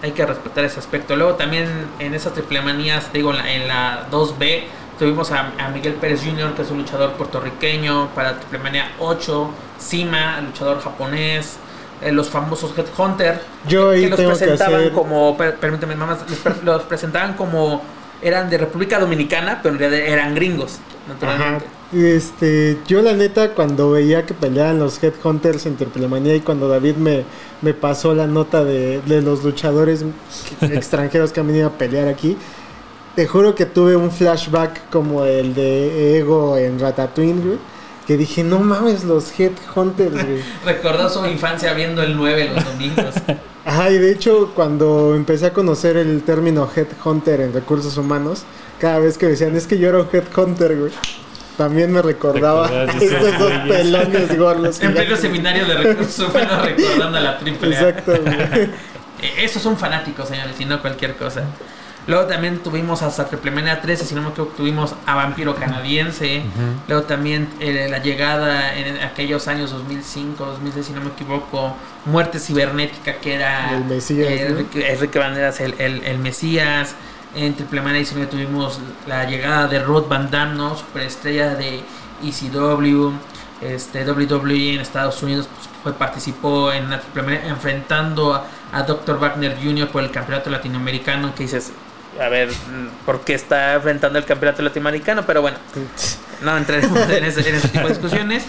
hay que respetar ese aspecto. Luego también en esas triple manías, te digo, en la, en la 2B tuvimos a, a Miguel Pérez Jr., que es un luchador puertorriqueño, para triple manía 8, Sima, luchador japonés, eh, los famosos Headhunter, Yo ahí que los tengo que presentaban hacer- como, per- permíteme, mamás, los presentaban como eran de República Dominicana, pero en realidad eran gringos, naturalmente. Este, yo la neta cuando veía que peleaban los Headhunters en Triplemanía y cuando David me, me pasó la nota de, de los luchadores extranjeros que han venido a pelear aquí, te juro que tuve un flashback como el de Ego en Ratatouille, güey, que dije, no mames, los Headhunters, güey. Recordó su infancia viendo el 9 los domingos. Ajá, y de hecho, cuando empecé a conocer el término Headhunter en recursos humanos, cada vez que decían, es que yo era un Headhunter, güey, también me recordaba ¿Te acordabas de esos estos dos pelones gordos. en pleno seminario de recursos humanos recordando a la triple A. Exacto, güey. Eh, Esos son fanáticos, señores, y no cualquier cosa. Luego también tuvimos hasta Triplemania 13, si no me equivoco, tuvimos a Vampiro Canadiense. Luego también eh, la llegada en aquellos años 2005, 2006, si no me equivoco, Muerte Cibernética, que era El Mesías, eh, ¿no? Enrique, Banderas, el, el, el Mesías. En Triplemania 19 tuvimos la llegada de Ruth Van Damme, ¿no? Superestrella de ECW. Este, WWE en Estados Unidos pues, fue, participó en la Triplemania enfrentando a, a Dr. Wagner Jr. por el campeonato latinoamericano. Que dices, a ver, ¿por qué está enfrentando el campeonato latinoamericano? Pero bueno, no entraremos en ese, en ese tipo de discusiones.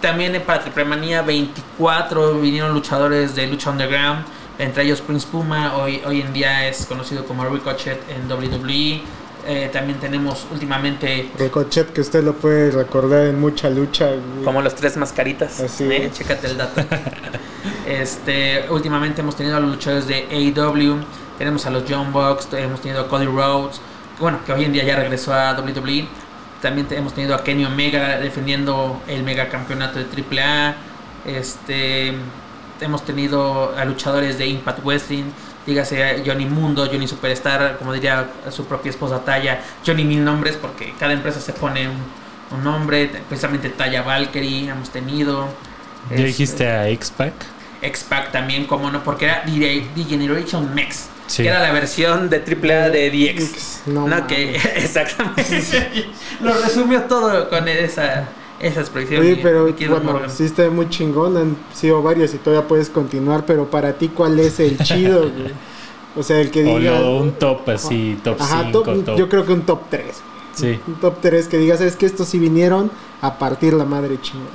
También para Triplemanía 24 vinieron luchadores de Lucha Underground, entre ellos Prince Puma, hoy, hoy en día es conocido como Ricochet en WWE. Eh, también tenemos últimamente Ricochet, que usted lo puede recordar en mucha lucha. güey. como los tres mascaritas. Así ¿eh? Chécate el dato. este, últimamente hemos tenido a los luchadores de AEW, tenemos a los John Bucks, hemos tenido a Cody Rhodes, bueno, que hoy en día ya regresó a WWE. También hemos tenido a Kenny Omega defendiendo el megacampeonato de AAA. Este, hemos tenido a luchadores de Impact Wrestling, dígase Johnny Mundo, Johnny Superstar, como diría su propia esposa Taya, Johnny Mil Nombres, porque cada empresa se pone un, un nombre, precisamente Taya Valkyrie hemos tenido. ¿Ya dijiste a X-Pac? X-Pac también, como no, porque era The, Generation Mex, Sí. que era la versión de AAA de DX. No, No, que exactamente. Lo resumió todo con esa, esa expresión. Oye, mi- pero bueno, sí está muy chingón, han sido varios y todavía puedes continuar, pero para ti, ¿cuál es el chido, güey? O sea, el que O diga... lo- un top así, top 5, Ajá, top- top. yo creo que un top 3. Sí. Un top 3 que digas, es que estos sí vinieron a partir la madre chingón.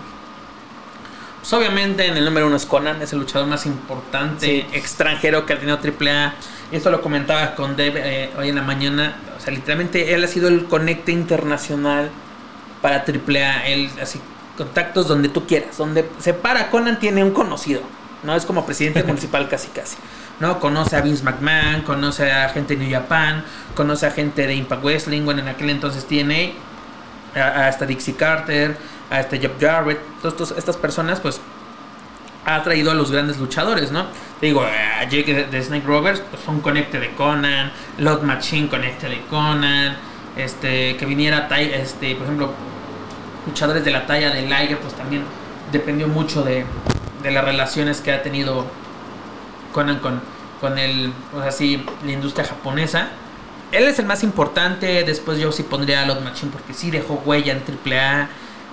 Pues obviamente en el número uno es Conan, es el luchador más importante Sí. extranjero que ha tenido AAA. Esto lo comentaba con Deb eh, hoy en la mañana. O sea, literalmente él ha sido el conecte internacional para AAA. Él, así, contactos donde tú quieras. Donde se para, Conan tiene un conocido. ¿no? Es como presidente municipal casi casi. ¿no? Conoce a Vince McMahon, conoce a gente de New Japan, conoce a gente de Impact Wrestling, bueno, en aquel entonces tiene a, a esta Dixie Carter, a este Jeff Jarrett, todas estos- estas personas, pues ha traído a los grandes luchadores, ¿no? Te digo, a Jake de, Snake Rovers, pues un conecte de Conan, Lot Machine conecte de Conan, este, que viniera, este, por ejemplo, luchadores de la talla de Liger, pues también dependió mucho de, de las relaciones que ha tenido Conan con, con el, pues así, la industria japonesa. Él es el más importante, después yo sí pondría a Lot Machine porque sí dejó huella en AAA.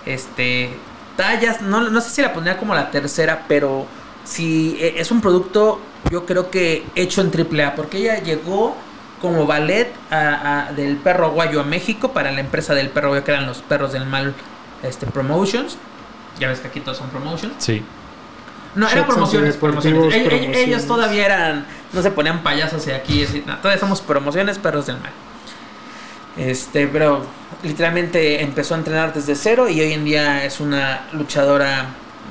Este, tallas, no, no sé si la pondría como la tercera, pero si es un producto, yo creo que hecho en AAA, porque ella llegó como ballet a- a- del perro guayo a México para la empresa del perro guayo, que eran los perros del mal este, Promotions. Ya ves que aquí todos son promotions. Sí. No, eran promociones, promociones. Ellos, promociones. ellos todavía eran, no se ponían payasos y aquí, así, no, todavía somos promociones, perros del mal. Este, pero literalmente empezó a entrenar desde cero y hoy en día es una luchadora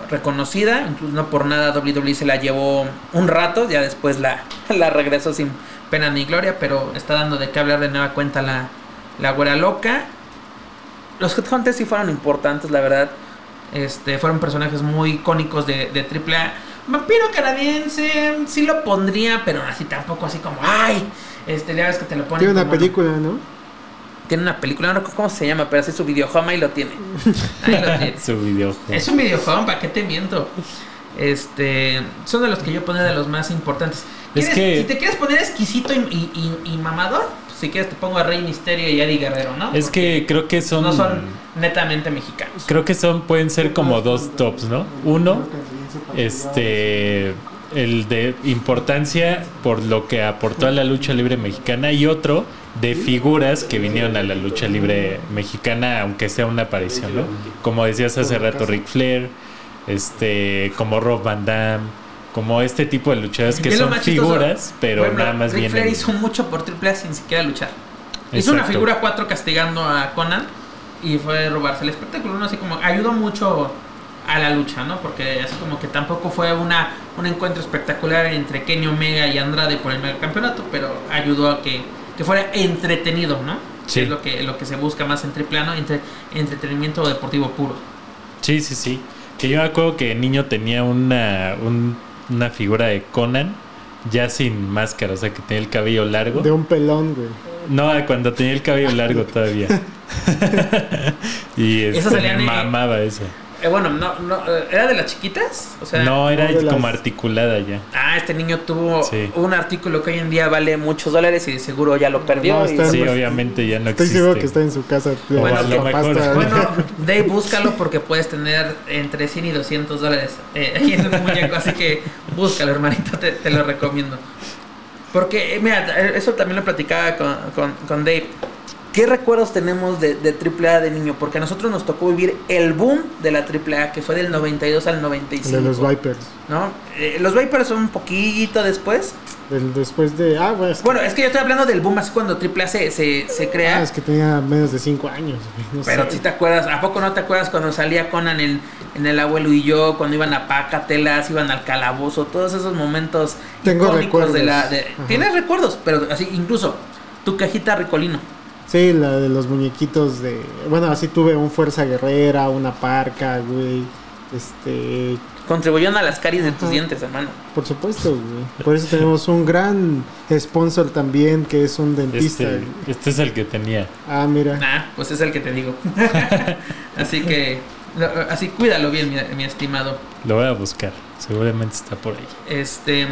reconocida, incluso no por nada WWE se la llevó un rato, ya después la, la regresó sin pena ni gloria, pero está dando de qué hablar de nueva cuenta la, la güera loca. Los Headhunters sí fueron importantes, la verdad. Este, fueron personajes muy icónicos de, de AAA. Vampiro canadiense, sí lo pondría, pero así tampoco así como, ay, este, ya ves que te lo ponen. Tiene una película, ¿no? Tiene una película, no recuerdo cómo se llama, pero así su videojuego ahí lo tiene. Ahí lo tiene. Su videojuego. Es un videojuego, ¿para qué te miento? Este, son de los que yo pondría de los más importantes. Es ¿Quieres- que- Si te quieres poner exquisito y, y- y- y mamador, pues, si quieres te pongo a Rey Misterio y Eddie Guerrero, ¿no? Es Porque que creo que son. no son netamente mexicanos. Creo que son, pueden ser como dos tops, ¿no? Uno, este, el de importancia por lo que aportó a la lucha libre mexicana y otro de figuras que vinieron a la lucha libre mexicana, aunque sea una aparición, ¿no? Como decías hace rato, Ric Flair, este, como Rob Van Damme, como este tipo de luchadores que son figuras, pero nada más Ric vienen. Flair hizo mucho por Triple A sin siquiera luchar. Hizo una figura 4 castigando a Conan y fue robarse el espectáculo, ¿no? Así como ayudó mucho a la lucha, ¿no? Porque así como que tampoco fue una, un encuentro espectacular entre Kenny Omega y Andrade por el megacampeonato, pero ayudó a que, que fuera entretenido, ¿no? Sí. Que es lo que, lo que se busca más en triple A, ¿no? Entre, entretenimiento deportivo puro. Sí, sí, sí. Que yo me acuerdo que de niño tenía una, un- una figura de Conan ya sin máscara, o sea, que tenía el cabello largo. De un pelón, güey. No, cuando tenía el cabello largo todavía. y Eso este, salía me en- mamaba eso. Eh, bueno, no, no, eh, ¿era de las chiquitas? O sea, No, era no como las- articulada ya. Ah, este niño tuvo Sí. un artículo que hoy en día vale muchos dólares y seguro ya lo perdió. No, y- está- Sí, Pues, obviamente ya no Estoy existe. seguro que está en su casa. Bueno, los a lo papás mejor. todavía. Bueno, Dave, búscalo porque puedes tener entre 100 y 200 dólares eh, ahí en el muñeco. Así que búscalo, hermanito, te, te lo recomiendo. Porque, eh, mira, eh, eso también lo platicaba con, con, con Dave. ¿Qué recuerdos tenemos de, de AAA de niño? Porque a nosotros nos tocó vivir el boom de la AAA, que fue del 92 al 95. de los Vipers. ¿no? Eh, los Vipers son un poquito después. Del- después de. Ah, güey. es que- Bueno, es que yo estoy hablando del boom así cuando AAA se, se, se crea. ah, es que tenía menos de 5 años. No Pero si te acuerdas, ¿a poco no te acuerdas cuando salía Conan en, en El Abuelo y yo? Cuando iban a Pacatelas, iban al calabozo, todos esos momentos Tengo de la... recuerdos. de- Ajá. Tienes recuerdos, pero así, incluso tu cajita Ricolino. Sí, la de los muñequitos de. Bueno, así tuve un Fuerza Guerrera, una parca, güey. Este. Contribuyeron a las caries de tus dientes, hermano. Por supuesto, güey. Por eso tenemos un gran sponsor también, que es un dentista. Este, este es el que tenía. Ah, mira. Ah, pues es el que te digo. así que, lo- así cuídalo bien, mi, mi estimado. Lo voy a buscar. Seguramente está por ahí. Este.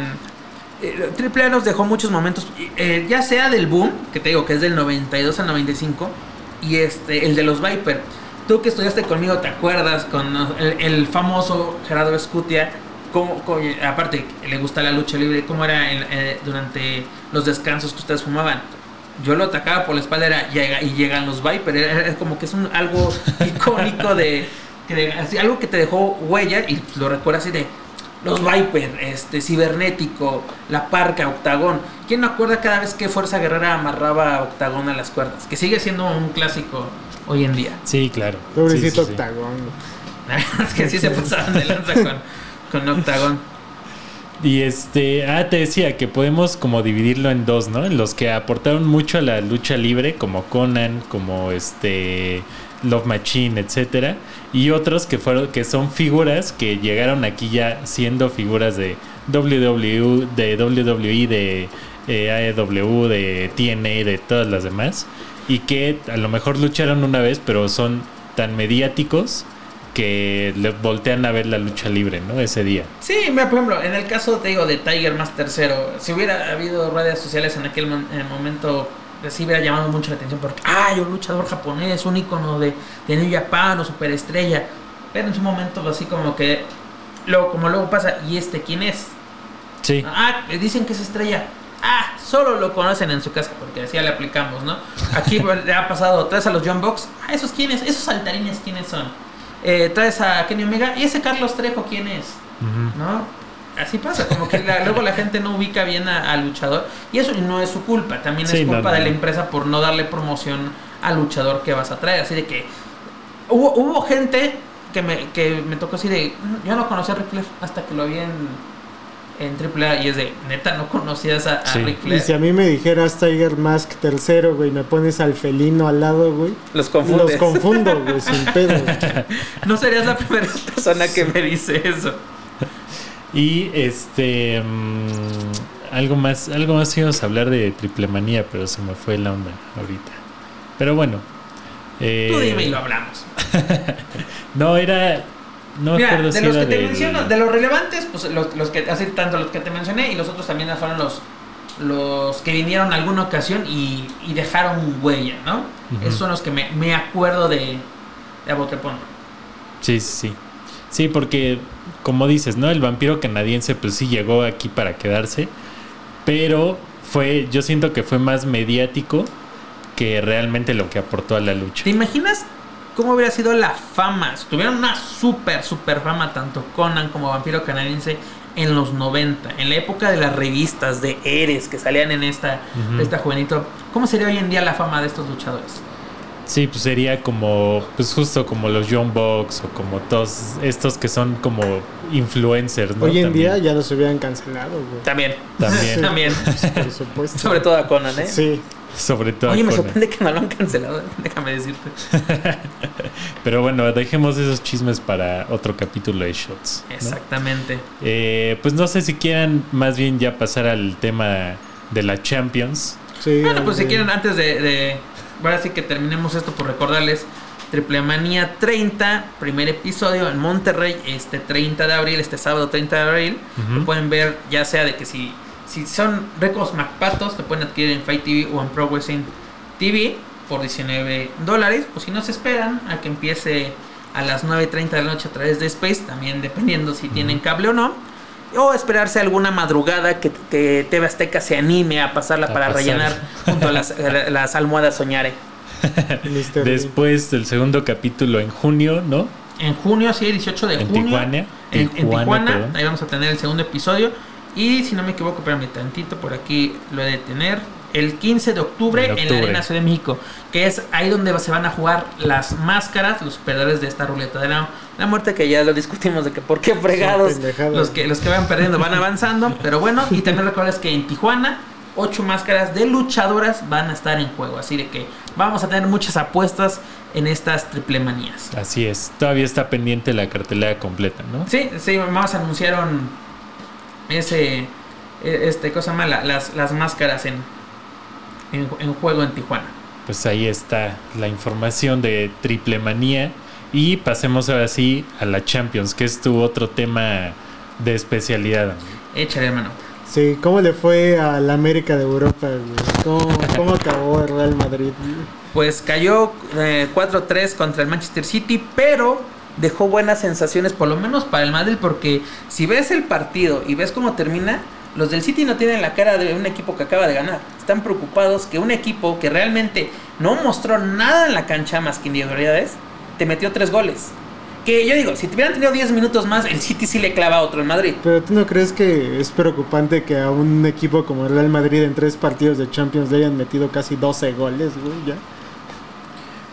Eh, Triple A nos dejó muchos momentos, eh, ya sea del boom, que te digo que es del 92 al 95, y este, el de los Viper. Tú que estudiaste conmigo, ¿te acuerdas? Con el, el famoso Gerardo Escutia, cómo, cómo- aparte le gusta la lucha libre, cómo era eh, durante los descansos que ustedes fumaban. Yo lo atacaba por la espalda era, llega, y llegan los Viper, era como que es un, algo icónico de, que de- así, algo que te dejó huella y lo recuerdas así de, los Viper, este, Cibernético, La Parca, Octagón. ¿Quién no acuerda cada vez que Fuerza Guerrera amarraba a Octagón a las cuerdas? Que sigue siendo un clásico hoy en día. Sí, claro. Pobrecito Sí, sí, sí. Octagón. La verdad es que sí se pasaban de lanza con, con Octagón. Y este, ah, te decía que podemos como dividirlo en dos, ¿no? En los que aportaron mucho a la lucha libre, como Conan, como este Love Machine, etcétera, y otros que fueron que son figuras que llegaron aquí ya siendo figuras de WWE, de de eh, AEW, de TNA, de todas las demás, y que a lo mejor lucharon una vez, pero son tan mediáticos que le voltean a ver la lucha libre, ¿no? Ese día. Sí, mira, por ejemplo, en el caso, te digo, de Tiger Mask tercero, si hubiera habido redes sociales en aquel momento, sí hubiera llamado mucho la atención porque, ay, un luchador japonés, un icono de, de New Japan o superestrella. Pero en su momento, así como que, luego, como luego pasa, ¿y este quién es? Sí. Ah, dicen que es estrella. Ah, solo lo conocen en su casa, porque así le aplicamos, ¿no? Aquí le ha pasado, traes a los John Box. Ah, ¿esos quiénes? ¿Esos saltarines quiénes son? Eh, traes a Kenny Omega. ¿Y ese Carlos Trejo quién es? ¿No? Así pasa, como que la- luego la gente no ubica bien a- al luchador. Y eso no es su culpa, también Sí, es culpa no, de la empresa por no darle promoción al luchador que vas a traer. Así de que hubo, hubo gente que me, que me tocó así de, "Mm, yo no conocía a Ric Flair hasta que lo vi en, en AAA y es de, neta, no conocías a, a Sí. Ric Y si a mí me dijeras Tiger Mask tercero, güey, me pones al felino al lado, güey. Los Los confundo, güey, sin pedo. no serías la primera persona que me dice eso. Y este mm, algo más, algo más íbamos a hablar de triple manía, pero se me fue la onda ahorita. Pero bueno. eh, Tú dime y lo hablamos. No, era. No Mira, acuerdo de si los que te menciono, de los relevantes, pues los, los que, así tanto los que te mencioné y los otros también fueron los, los que vinieron alguna ocasión y, y dejaron huella, ¿no? Esos son los que me, me acuerdo de, de a bote pronto. Sí, sí, sí. Sí, porque, como dices, ¿no? El vampiro canadiense, pues sí llegó aquí para quedarse. Pero fue. Yo siento que fue más mediático que realmente lo que aportó a la lucha. ¿Te imaginas cómo hubiera sido la fama? Tuvieron una súper, súper fama, tanto Conan como Vampiro Canadiense, en los 90, en la época de las revistas de Eres que salían en esta, esta juvenito. ¿Cómo sería hoy en día la fama de estos luchadores? Sí, pues sería como, pues justo como los John Box o como todos estos que son como influencers, ¿no? Hoy en También. día ya los hubieran cancelado, güey. También. También. También. Por supuesto. Sobre todo a Conan, ¿eh? Sí. Sobre todo. Oye, me sorprende que no lo han cancelado, déjame decirte. Pero bueno, dejemos esos chismes para otro capítulo de Shots. ¿no? Exactamente. Eh, pues no sé si quieran más bien ya pasar al tema de la Champions. Sí, Bueno, pues si quieren, antes de, de- Ahora sí que terminemos esto por recordarles. Triple Manía 30, primer episodio en Monterrey, este 30 de abril, este sábado 30 de abril. Ujú. Lo pueden ver, ya sea de que si, si son récords MacPatos, lo pueden adquirir en Fight TV o en Pro Wrestling TV por 19 dólares. O si no se esperan a que empiece a las 9.30 de la noche a través de Space, también dependiendo si tienen cable o no. O esperarse alguna madrugada que, que TV Azteca se anime a pasarla A para pasar. rellenar junto a las, a las almohadas Soñare. Después del segundo capítulo en junio, ¿no? En junio, sí, 18 de En junio. Tijuana. En, en Tijuana, Tijuana, perdón. ahí vamos a tener el segundo episodio. Y si no me equivoco, espérame tantito, por aquí lo he de tener. El 15 de octubre, En en la. Arena Ciudad de México, que es ahí donde se van a jugar las máscaras, los perdedores de esta ruleta de la, la muerte, que ya lo discutimos de que por qué fregados los que, los que van perdiendo van avanzando. Pero bueno, y también recuerdas que en Tijuana, ocho máscaras de luchadoras van a estar en juego. Así de que vamos a tener muchas apuestas en estas triple manías. Así es. Todavía está pendiente la cartelera completa, ¿no? Sí, sí, más anunciaron ese, e- este, cosa mala, las, las máscaras en, en, en juego en Tijuana. Pues ahí está la información de Triple Manía. Y pasemos ahora sí a la Champions, que es tu otro tema de especialidad. Échale, hermano. Sí, ¿cómo le fue a la América de Europa? güey? ¿Cómo, cómo acabó el Real Madrid? Pues cayó eh, 4-3 contra el Manchester City, pero dejó buenas sensaciones, por lo menos para el Madrid, porque si ves el partido y ves cómo termina, los del City no tienen la cara de un equipo que acaba de ganar. Están preocupados que un equipo que realmente no mostró nada en la cancha más que individualidades, te metió tres goles. Que yo digo, si te hubieran tenido 10 minutos más, el City sí le clava otro al Madrid. Pero tú no crees que es preocupante que a un equipo como el Real Madrid en tres partidos de Champions le hayan metido casi 12 goles, güey, ya?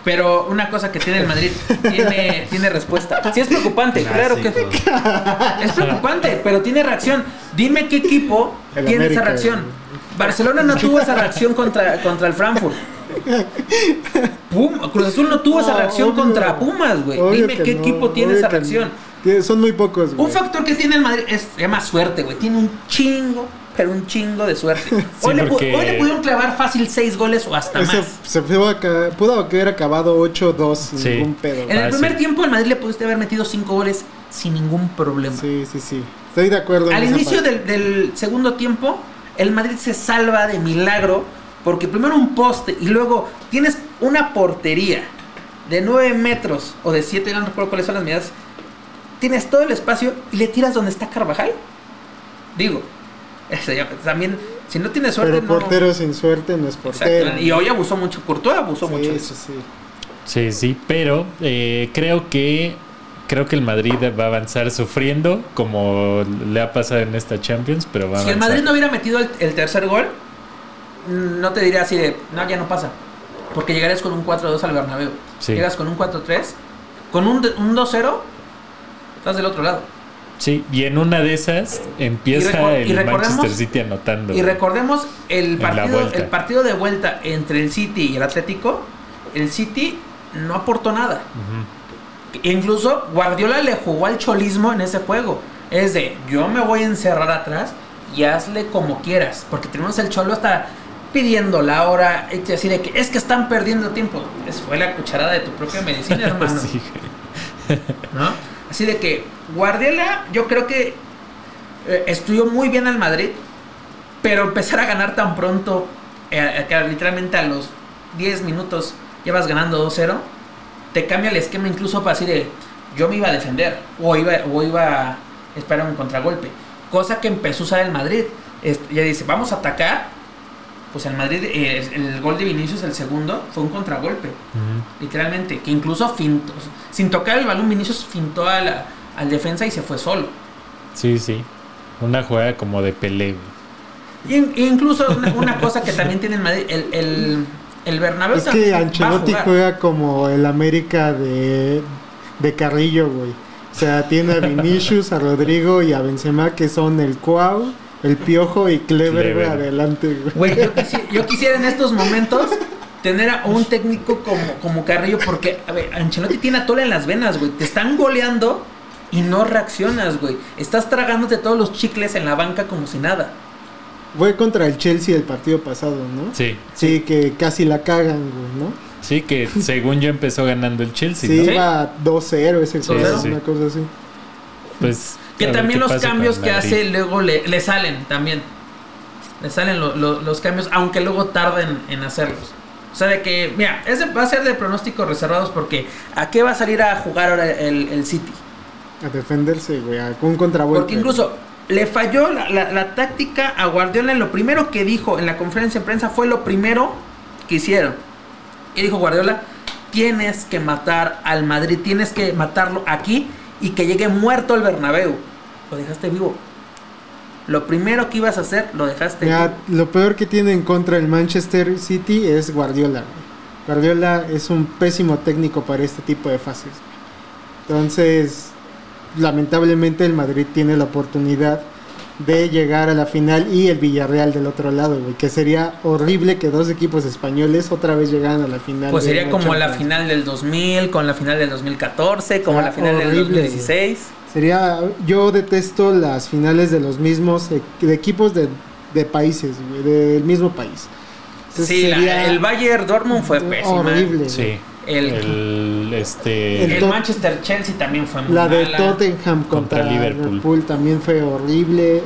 Pero una cosa que tiene el Madrid tiene, tiene respuesta. Sí es preocupante, claro que es preocupante, pero tiene reacción. Dime qué equipo El tiene América, esa reacción. güey. Barcelona no tuvo esa reacción contra, contra el Frankfurt. Pum- Cruz Azul no tuvo esa reacción obvio. contra Pumas, güey. Dime qué no, equipo tiene esa reacción. no. Son muy pocos, güey. Un factor que tiene el Madrid es, se llama suerte, güey. Tiene un chingo, pero un chingo de suerte. Hoy, le, hoy pudieron clavar fácil seis goles o hasta Ese más. se fue a- pudo haber acabado 8-2 sin Sí. ningún pedo. En el Fácil. primer tiempo el Madrid le pudiste haber metido cinco goles sin ningún problema. Sí, sí, sí. Estoy de acuerdo. Al inicio del segundo tiempo, el Madrid se salva de milagro porque primero un poste y luego tienes una portería de 9 metros o de 7, no recuerdo cuáles son las medidas. Tienes todo el espacio y le tiras donde está Carvajal. Digo, también, si no tienes suerte, Pero no. portero sin suerte no es portero. Exacto, Y hoy abusó mucho, Courtois abusó sí, mucho. de sí, eso. sí. Sí, sí, pero eh, creo que creo que el Madrid va a avanzar sufriendo como le ha pasado en esta Champions, pero va a Si el avanzar. Madrid no hubiera metido el, el tercer gol, no te diría así de, no, ya no pasa. Porque llegarías con un 4-2 al Bernabéu. Sí. Llegas con un 4-3, con un, un 2-0, estás del otro lado. Sí, y en una de esas empieza Y el Manchester City anotando. Y recordemos el partido, el partido de vuelta entre el City y el Atlético. El City no aportó nada. Incluso Guardiola le jugó al cholismo en ese juego. Es de, yo me voy a encerrar atrás y hazle como quieras. Porque tenemos el cholo hasta pidiendo la hora. Y así de que es que están perdiendo tiempo. Es, fue la cucharada de tu propia medicina, hermano. Sí. ¿no? Así de que Guardiola, yo creo que eh, estudió muy bien al Madrid, pero empezar a ganar tan pronto, eh, que literalmente a los 10 minutos llevas ganando 2-0, te cambia el esquema incluso para así de yo me iba a defender o iba, o iba a esperar un contragolpe. Cosa que empezó a usar el Madrid. Es- ya dice, vamos a atacar. Pues el Madrid, eh, el gol de Vinicius, el segundo, fue un contragolpe literalmente, que incluso sin tocar el balón, Vinicius fintó a la- al defensa y se fue solo. Sí, sí. Una jugada como de Pelé. güey. Y, in- incluso una, una cosa que también tiene el Madrid, el, el, el Bernabéu Es también que Ancelotti juega como el América de, de Carrillo, güey. O sea, tiene a Vinicius, a Rodrigo y a Benzema que son el Cuau El piojo y Clever, güey, Clever. adelante, güey. Güey, yo, quisi- yo quisiera en estos momentos tener a un técnico como, como Carrillo, porque, a ver, Ancelotti tiene atole en las venas, güey. Te están goleando y no reaccionas, güey. Estás tragándote todos los chicles en la banca como si nada. Fue contra el Chelsea el partido pasado, ¿no? Sí, Sí, que casi la cagan, güey, ¿no? sí, que según yo empezó ganando el Chelsea, Sí, ¿no? iba 2-0 ese Sí, juego, sí, una cosa así. Pues. Que a ver también los cambios que hace luego le, le salen también. Le salen lo- lo- los cambios, aunque luego tarden en hacerlos. O sea, de que, mira, ese va a ser de pronósticos reservados porque ¿a qué va a salir a jugar ahora el, el City? A defenderse, güey, a un contravuelta. Porque incluso le falló la, la- la táctica a Guardiola. Lo primero que dijo en la conferencia de prensa fue lo primero que hicieron. Y dijo Guardiola, tienes que matar al Madrid, tienes que matarlo aquí y que llegue muerto al Bernabéu. Lo dejaste vivo. Lo primero que ibas a hacer, lo dejaste Mira, vivo. lo peor que tiene en contra el Manchester City es Guardiola. Guardiola es un pésimo técnico para este tipo de fases. Entonces, lamentablemente el Madrid tiene la oportunidad de llegar a la final y el Villarreal del otro lado, güey, que sería horrible que dos equipos españoles otra vez llegaran a la final. Pues sería como la final del 2000, con la final del 2014, como Ah, la final del horrible, 2016. Sería, yo detesto las finales de los mismos, e- de equipos de, de países, güey, del mismo país. Entonces, Sí, la- el Bayern Dortmund fue pésimo. horrible. güey. El, El, este. El Manchester Chelsea también fue muy La de. Tottenham contra, Contra Liverpool. Liverpool. también fue horrible.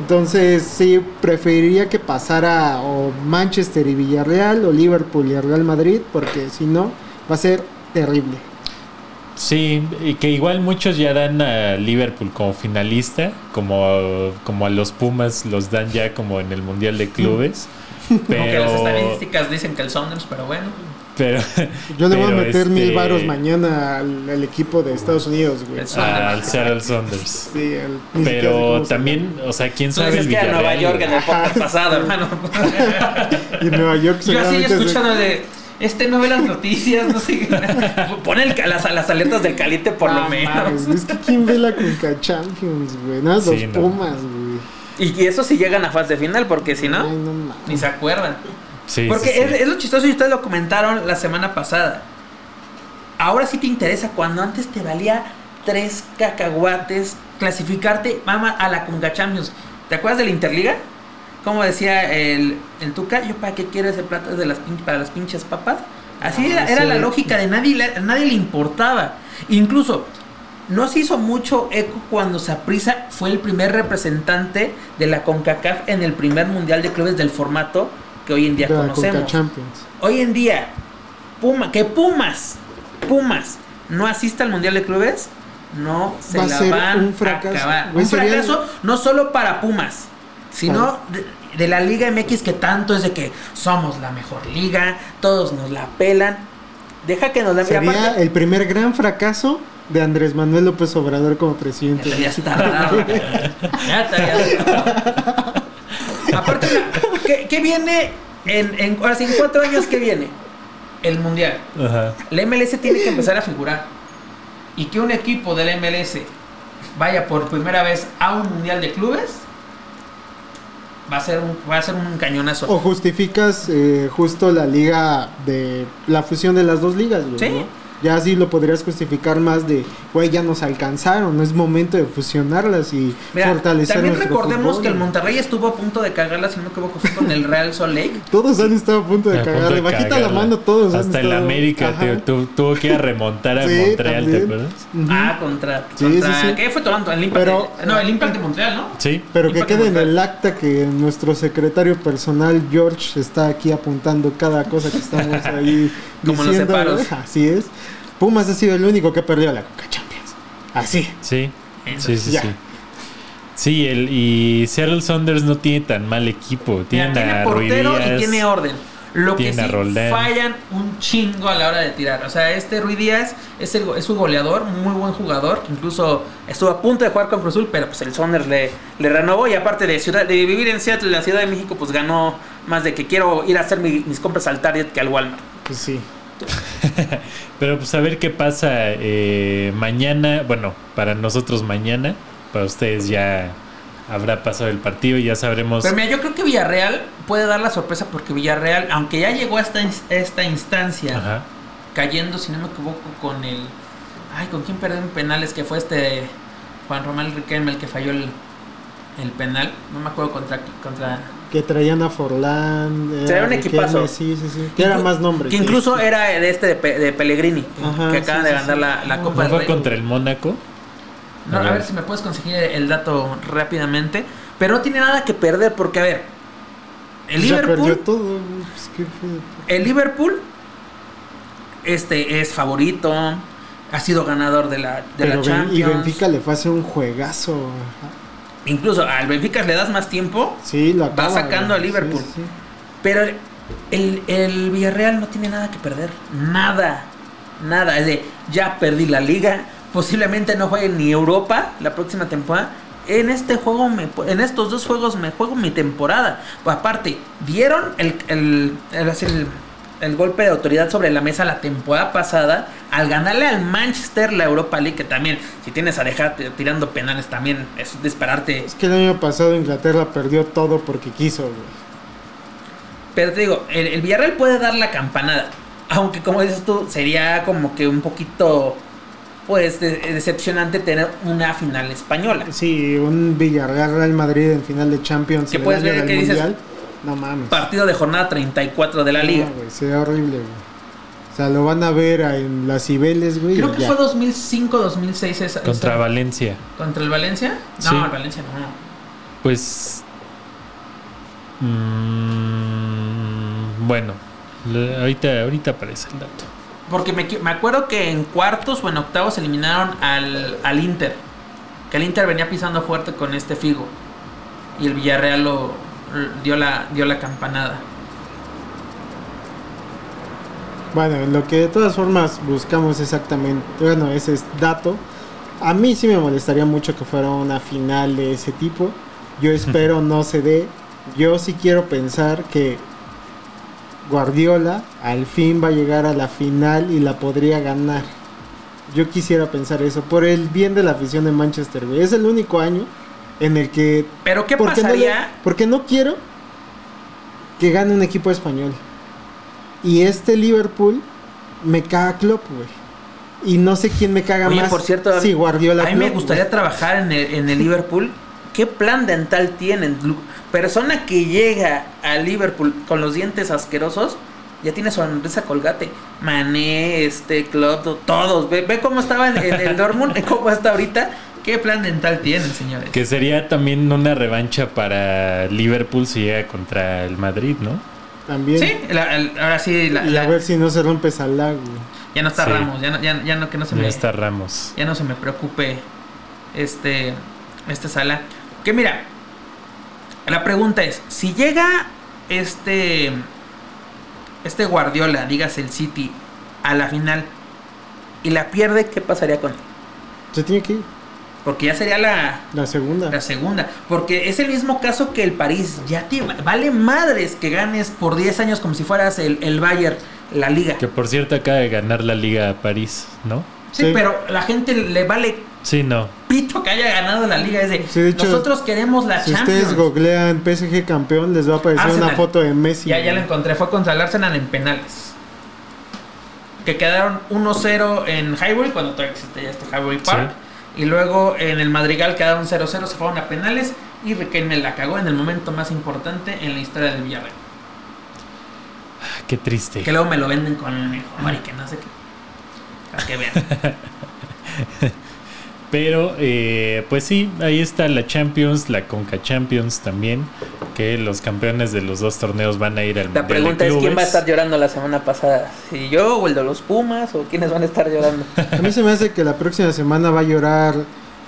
Entonces sí, preferiría que pasara o Manchester y Villarreal o Liverpool y Real Madrid porque si no va a ser terrible. Sí, y que igual muchos ya dan a Liverpool como finalista, como, como a los Pumas los dan ya como en el Mundial de Clubes. Aunque las Pero, estadísticas dicen que el Saunders, pero bueno. Pero Yo le voy a meter mil este, varos mañana al, al equipo de Estados Unidos, güey. Saunders. al Seattle Saunders. Sí, el- Pero también, o sea, quién sabe dices el Villarreal. Nueva York en el podcast pasado, hermano. Y Nueva York Yo así se- escuchando de. Este no ve las noticias, no sé. Pone el ca- las, las aletas del caliente por lo Ah, menos. mames, Es que quién ve la Conca Champions, güey. Nada, Sí, los no. Pumas, güey. Y, y eso sí llegan a fase final, porque si Ay, no, no ni se acuerdan. Sí, Porque sí, sí. Es, lo chistoso y ustedes lo comentaron la semana pasada. Ahora sí te interesa cuando antes te valía tres cacahuates clasificarte mama a la Conca Champions. ¿Te acuerdas de la Interliga? Como decía el, el Tuca, yo para qué quiero ese plato de las para las pinches papas. Así Ah, era, la lógica de nadie, le- a nadie le importaba. Incluso no se hizo mucho eco cuando Saprissa fue el primer representante de la CONCACAF en el primer mundial de clubes del formato que hoy en día la conocemos. Hoy en día, Puma, que Pumas, Pumas, no asista al mundial de clubes, no se Va la ser van un fracaso. a acabar. Un el- fracaso no solo para Pumas, sino de, de la Liga MX que tanto es de que somos la mejor liga, todos nos la pelan. Deja que nos la Sería aparte- el primer gran fracaso de Andrés Manuel López Obrador como presidente. Ya está dado. Ya está, ya está. Aparte, la- ¿qué, qué viene en, en, ahora sí, en cuatro años? ¿Qué viene? El mundial. Ajá. La MLS tiene que empezar a figurar. Y que un equipo de la MLS vaya por primera vez a un mundial de clubes va a ser un, va a ser un cañonazo. O justificas eh, justo la liga de la fusión de las dos ligas, güey. Sí. Ya así lo podrías justificar más de, güey, ya nos alcanzaron, no es momento de fusionarlas y Mira, fortalecer también recordemos fútbol, que el. Monterrey estuvo a punto de cagarla, si no me equivoco, fue con el Real Salt Lake. Todos han estado a punto de A punto cagarle. de Bajita la cagarla. mano, todos han Hasta el estado- América te- tu- tuvo que ir a remontar a Sí, Montreal, ¿te también. Ah, contra. Sí, contra sí, sí. ¿Qué fue Toronto? El Impact. Pero- no, el Impact de Montreal, ¿no? Sí. Pero que quede en el acta que nuestro secretario personal George está aquí apuntando cada cosa que estamos ahí Como los diciendo. separos. ¿no? Así es. Pumas ha sido el único que perdió la Coca Champions. Así. Sí, sí, sí, Ya. sí. Sí, el, y Seattle Saunders no tiene tan mal equipo. Mira, Tiene, tiene a portero y tiene orden. Lo que tiene a sí Roldán. fallan un chingo a la hora de tirar. O sea, este Ruiz Díaz es, el, es un goleador, muy buen jugador. Incluso estuvo a punto de jugar con Cruzul, pero pues el Saunders le, le renovó. Y aparte de ciudad, de vivir en Seattle, la Ciudad de México, pues ganó más de que quiero ir a hacer mi- mis compras al Target que al Walmart. Pues sí. Pero pues a ver qué pasa eh, mañana. Bueno, para nosotros mañana. Para ustedes ya habrá pasado el partido y ya sabremos. Pero mira, yo creo que Villarreal puede dar la sorpresa porque Villarreal, aunque ya llegó a esta, esta instancia, Ajá. cayendo, si no me equivoco, con el. Ay, ¿con quién perdió en penales? Que fue este Juan Román Riquelme el que falló el, el penal. No me acuerdo contra. contra Que traían a Forlán. era Traía un equipazo. Sí, sí, sí. Que era más nombres. Que sí. incluso era de este de, Pe- de Pellegrini, Ajá, que acaban sí, de sí, ganar sí. la, la Copa ¿No del fue Rey. contra el Mónaco? No, A a ver. si me puedes conseguir el dato rápidamente. Pero no tiene nada que perder porque, a ver, el Ya Liverpool, todo. pues, ¿qué fue? el Liverpool este, es favorito, ha sido ganador de la, de Pero la Champions. y Benfica le fue a hacer un juegazo. Incluso al Benfica le das más tiempo, Sí, lo acaba. sacando güey, a Liverpool. sí, sí. pero el, el Villarreal no tiene nada que perder. Nada. Nada. Es de, ya perdí la liga. Posiblemente no juegue ni Europa la próxima temporada. En este juego, me, en estos dos juegos me juego mi temporada. Aparte, dieron el, el, el- el- el golpe de autoridad sobre la mesa la temporada pasada al ganarle al Manchester la Europa League. Que también, si tienes a dejar tirando penales, también es dispararte. Es que el año pasado Inglaterra perdió todo porque quiso, güey. Pero te digo, el, el Villarreal puede dar la campanada. Aunque como dices tú, sería como que un poquito pues de- decepcionante tener una final española. Sí, un Villarreal Real Madrid en final de Champions. Que puedes ver que dices- Mundial. No mames. Partido de jornada 34 de la liga. No, güey, sería horrible, güey. O sea, lo van a ver en las Cibeles, güey. Creo que ya. fue 2005, 2006 esa. Contra esa- Valencia. ¿Contra el Valencia? No, Sí. el Valencia no. Pues. mm, bueno, ahorita, ahorita aparece el dato. Porque me, me acuerdo que en cuartos o en octavos eliminaron al, al Inter. Que el Inter venía pisando fuerte con este Figo. Y el Villarreal lo, dio, la, dio la campanada. Bueno, en lo que de todas formas buscamos exactamente, bueno, ese es dato. A mí sí me molestaría mucho que fuera una final de ese tipo. Yo espero no se dé. Yo sí quiero pensar que Guardiola al fin va a llegar a la final y la podría ganar. Yo quisiera pensar eso por el bien de la afición de Manchester, güey. Es el único año en el que Pero ¿qué ¿Por qué no le- pasaría? porque no quiero que gane un equipo español. Y este Liverpool me caga Klopp, güey. Y no sé quién me caga Oye, más. por cierto, si Guardiola a mí me gustaría trabajar en el, en el Liverpool. ¿Qué plan dental tienen? Persona que llega a Liverpool con los dientes asquerosos, ya tiene sonrisa colgate. Mané, este, Klopp, todos. Ve, ve cómo estaba en, en el Dortmund, cómo está ahorita. ¿Qué plan dental tienen, señores? Que sería también una revancha para Liverpool si llega contra el Madrid, ¿no? También. Sí, la- el- ahora sí, la- y a la- ver si no se rompe Salah, güey. ya no está Sí. Ramos, ya no, ya, ya no que no se Ya me está Ramos. ya no se me preocupe este esta sala. Que mira, la pregunta es, si llega este este Guardiola, digas el City a la final y la pierde, ¿qué pasaría con él? Se tiene que ir. Porque ya sería la La segunda. la segunda, porque es el mismo caso que el París, ya te vale madres que ganes por 10 años como si fueras el, el Bayern, la liga. Que por cierto acaba de ganar la Liga a París, ¿no? Sí, Sí. pero la gente le vale Sí, no. pito que haya ganado la liga. Es de, Sí, de hecho, nosotros queremos la Si Champions. ustedes googlean PSG campeón, les va a aparecer Arsenal. una foto de Messi. Ya, ya lo güey. encontré. Fue contra el Arsenal en penales. Que quedaron 1-0 en Highbury, cuando todavía existe ya este Highbury Park. Y luego en el Madrigal quedaron 0-0, se fueron a penales. Y Riquelme la cagó en el momento más importante en la historia del Villarreal. Ah, Qué triste. Que luego me lo venden con el mejor y que no sé qué. Para que vean. Pero, eh, pues sí, ahí está la Champions, la Conca Champions también, que los campeones de los dos torneos van a ir al La Mundial de pregunta es: ¿quién va a estar llorando la semana pasada? ¿Si yo o el de los Pumas? ¿O quiénes van a estar llorando? A mí se me hace que la próxima semana va a llorar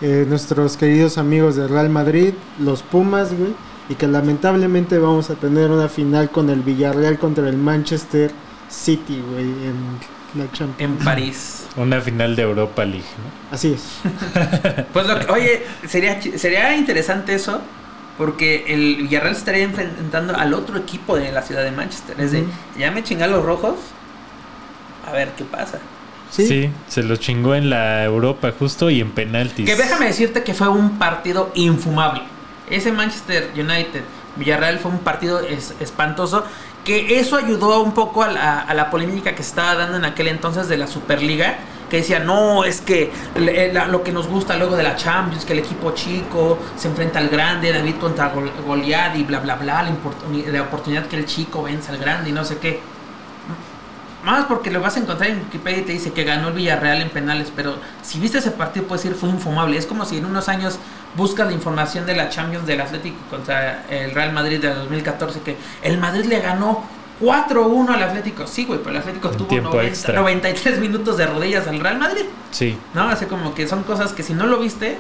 eh, nuestros queridos amigos de Real Madrid, los Pumas, güey. Y que lamentablemente vamos a tener una final con el Villarreal contra el Manchester City, güey, en la Champions. En París. Una final de Europa League, ¿no? Así es. Pues lo que, oye, sería, sería interesante eso, porque el Villarreal estaría enfrentando al otro equipo de la ciudad de Manchester. Es de, ya me chingan los rojos, a ver qué pasa. Sí. Sí, se los chingó en la Europa justo y en penaltis. Que déjame decirte que fue un partido infumable. ese Manchester United Villarreal fue un partido es- espantoso que eso ayudó un poco a la, a la polémica que se estaba dando en aquel entonces de la Superliga que decía no es que la- lo que nos gusta luego de la Champions que el equipo chico se enfrenta al grande David contra Gol- Goliat y bla bla bla la, la oportunidad que el chico vence al grande y no sé qué más porque lo vas a encontrar en Wikipedia y te dice que ganó el Villarreal en penales, pero si viste ese partido puedes decir fue infumable. Es como si en unos años buscas la información de la Champions del Atlético contra el Real Madrid de 2014, que el Madrid le ganó 4-1 al Atlético. Sí, güey, pero el Atlético En tuvo tiempo 90 extra. 93 minutos de rodillas al Real Madrid. Sí. ¿No? Así como que son cosas que si no lo viste,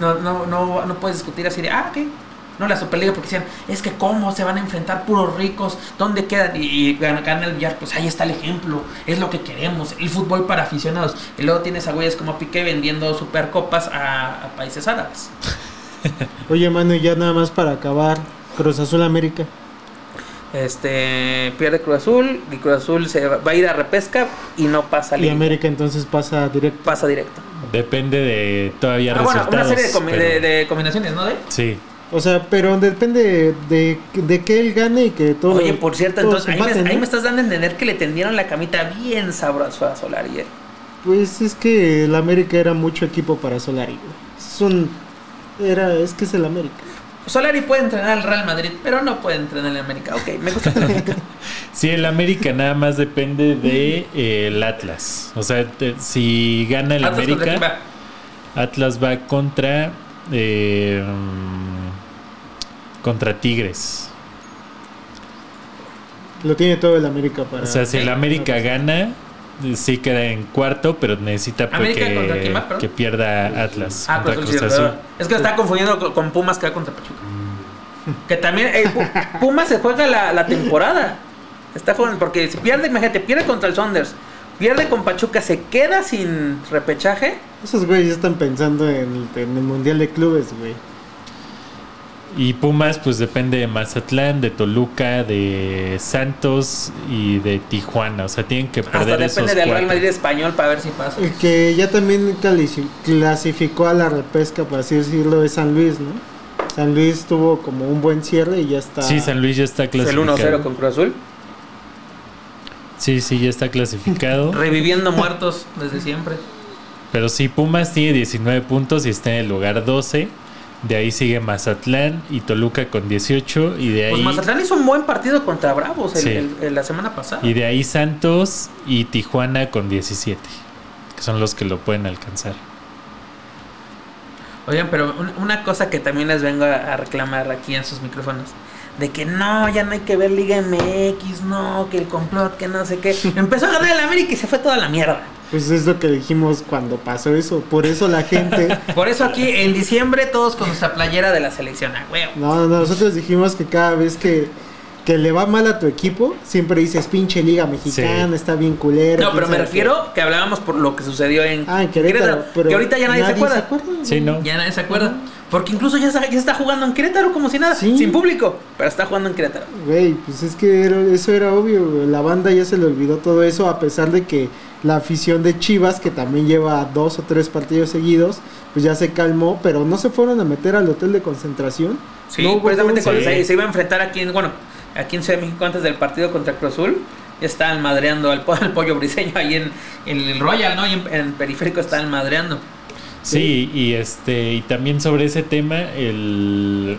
no, no, no, no puedes discutir así de, ah, ok. No, la Superliga, porque decían, es que cómo se van a enfrentar puros ricos, ¿dónde quedan? Y, y gana, gana el Villar, pues ahí está el ejemplo, es lo que queremos, el fútbol para aficionados. Y luego tienes a güeyes como Piqué vendiendo supercopas a, a países árabes. Oye, mano, y ya nada más para acabar. Cruz Azul América. Este pierde Cruz Azul, y Cruz Azul se va, va a ir a repesca y no pasa Y liga, América entonces pasa directo. pasa directo. Depende de todavía Ah, bueno, una serie de, comi- pero- de- de combinaciones, ¿no? De? Sí. O sea, pero depende de, de que él gane y que todo. Oye, por cierto, entonces ahí, me, estás dando a entender que le tendieron la camita bien sabrosa a Solari. ¿eh? Pues es que el América era mucho equipo para Solari. Es un. Era, es que es el América. Solari puede entrenar al Real Madrid, pero no puede entrenar al América. Ok, me gusta tu lógica. Sí, el América nada más depende de eh, el Atlas. O sea, te- si gana el Atlas América, va. Atlas va contra eh, contra Tigres. Lo tiene todo el América para. O sea, si el América gana, sí queda en cuarto, pero necesita pues, ¿América contra quién que, pierda Atlas Ah, contra Cruz Cruz Azul. Es que lo estaba confundiendo con- Pumas que va contra Pachuca. Que también eh, Pu- Pumas se juega la, la temporada. Está jugando, porque si pierde, imagínate, pierde contra el Saunders, pierde con Pachuca, se queda sin repechaje. Esos güeyes ya están pensando en, en el Mundial de Clubes, güey. Y Pumas, pues depende de Mazatlán, de Toluca, de Santos y de Tijuana. O sea, tienen que Hasta perder esos depende del Real. Madrid español para ver si pasa. El que ya también clasificó a la repesca, por así decirlo, es San Luis, ¿no? San Luis tuvo como un buen cierre y ya está. Sí, San Luis ya está el clasificado. 1-0 con Cruz Azul. Sí, sí, ya está clasificado. Reviviendo muertos desde siempre. Pero sí, Pumas tiene 19 puntos y está en el lugar 12. De ahí sigue Mazatlán y Toluca con 18. Y de ahí, Pues Mazatlán hizo un buen partido contra Bravos el- Sí. el- el- la semana pasada. y de ahí Santos y Tijuana con 17. Que son los que lo pueden alcanzar. Oigan, pero un- una cosa que también les vengo a, a reclamar aquí en sus micrófonos. De que no, ya no hay que ver Liga MX, no, que el complot, que no sé qué. Empezó a ganar el América y se fue toda la mierda. Pues es lo que dijimos cuando pasó eso. Por eso la gente. Por eso aquí en diciembre todos con nuestra playera de la selección, a huevo. No, no, nosotros dijimos que cada vez que, que le va mal a tu equipo, siempre dices pinche liga mexicana, Sí. está bien culero. No, pero me refiero que hablábamos por lo que sucedió en. Ah, en Querétaro. pero que ahorita ya nadie, se acuerda. Sí, ¿no? Ya nadie se acuerda. Porque incluso ya está, ya está jugando en Querétaro como si nada, Sí. sin público, pero está jugando en Querétaro. Güey, pues es que era- eso era obvio. La banda ya se le olvidó todo eso, a pesar de que la afición de Chivas, que también lleva dos o tres partidos seguidos, pues ya se calmó, pero no se fueron a meter al hotel de concentración. Sí, No, precisamente sí. cuando se, se iba a enfrentar aquí en, bueno, aquí en Ciudad de México antes del partido contra Cruz Azul, estaban madreando al, po- al pollo briseño ahí en, en el Royal, ¿no? Y en, en el periférico estaban madreando. Sí, y este y también sobre ese tema el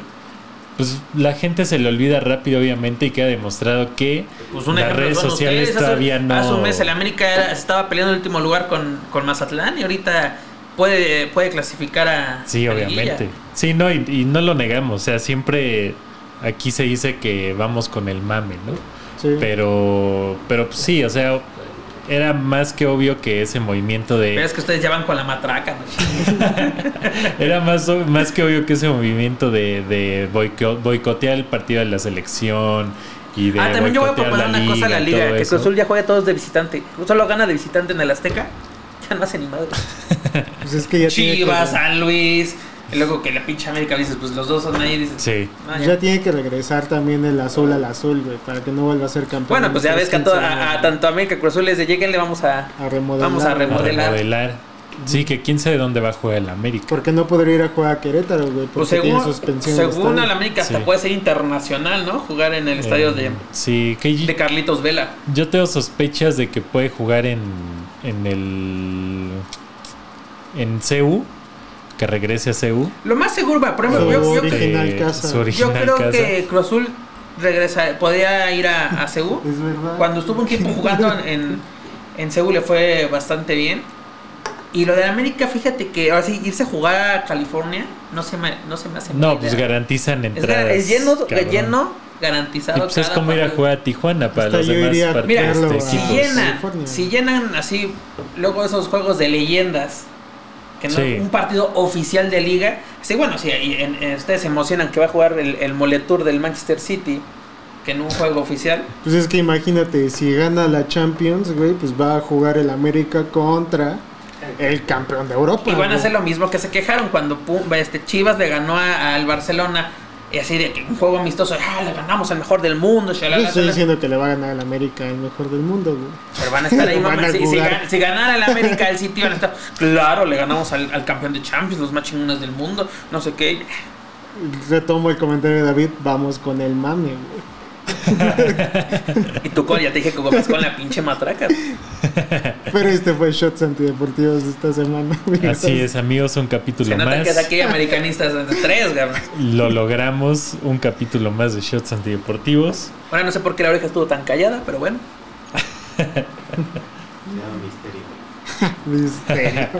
pues la gente se le olvida rápido obviamente y queda demostrado que Pues un las ejemplo redes sociales ustedes. Hace- todavía no Hace un mes el América era- estaba peleando el último lugar con, con Mazatlán y ahorita puede, puede clasificar a. Sí, a obviamente. liguilla. Sí, no y, y no lo negamos, o sea, siempre aquí se dice que vamos con el mame, ¿no? Sí. Pero pero pues, sí, o sea, era más que obvio que ese movimiento de Pero es que ustedes ya van con la matraca, ¿no? Era más, más que obvio que ese movimiento de, de boico- boicotear el partido de la selección y de Ah, también yo voy a proponer una cosa a la liga, que eso. Cruz Azul ya juega todos de visitante. Cruz Azul lo gana de visitante en el Azteca. Ya no hace ni madre. Pues es que ya tiene que- Chivas, San Luis. Y luego que la pinche América dices, pues los dos son ahí. Dices, Sí. "Ah, ya". Ya tiene que regresar también el azul al azul, güey, para que no vuelva a ser campeón. Bueno, pues ya ves que a, 15 to- a- tanto América Cruz Azul les de lleguen, le vamos a, A remodelar. vamos a A remodelar. Sí, que quién sabe dónde va a jugar el América. Porque no podría ir a jugar a Querétaro, güey. Pues Porque tiene según, suspensión. del según al América hasta Sí. puede ser internacional, ¿no? Jugar en el estadio Eh, de, Sí, que de Carlitos Vela. yo tengo sospechas de que puede jugar en, en el. En CU, que regrese a CU. Lo más seguro, va, por ejemplo, Su yo, yo, original casa. su yo creo casa. que Cruz Azul regresa, podría ir a, a Seúl. Es verdad. Cuando estuvo un tiempo jugando en, en, Seúl le fue bastante bien. Y lo de América, fíjate que ahora sí, irse a jugar a California no se me, no se me hace No, pues idea. garantizan entradas. es lleno, cabrón. lleno Y garantizado. pues es como ir a jugar a Tijuana para Hasta los demás partidos Mira, de si llenan, si llenan así, luego esos juegos de leyendas, que no Sí. un partido oficial de liga, sí, bueno, sí, en- en- ustedes se emocionan que va a jugar el, el Moletour del Manchester City, que en un juego oficial. Pues es que imagínate, si gana la Champions, güey, pues va a jugar el América contra el campeón de Europa. Y van a hacer lo mismo que se quejaron cuando Pum- este, Chivas le ganó al Barcelona. Y así de que un juego amistoso, ah, le ganamos al mejor del mundo, Yo estoy diciendo que le va a ganar el América el mejor del mundo, güey. Pero van a estar ahí, mamá. Si, ganara el América el City, van a estar. Claro, le ganamos al, al campeón de Champions, los más chingones del mundo, no sé qué. Retomo el comentario de David, vamos con el mame, güey. Y tú, Col, ya te dije que vas con la pinche matraca. Pero este fue Shots Antideportivos de esta semana. güey. Así es, amigos, un capítulo Se nota más. que es aquí americanistas de tres. Lo logramos, un capítulo más de Shots Antideportivos. Ahora no sé por qué la oreja estuvo tan callada, pero bueno. Misterio.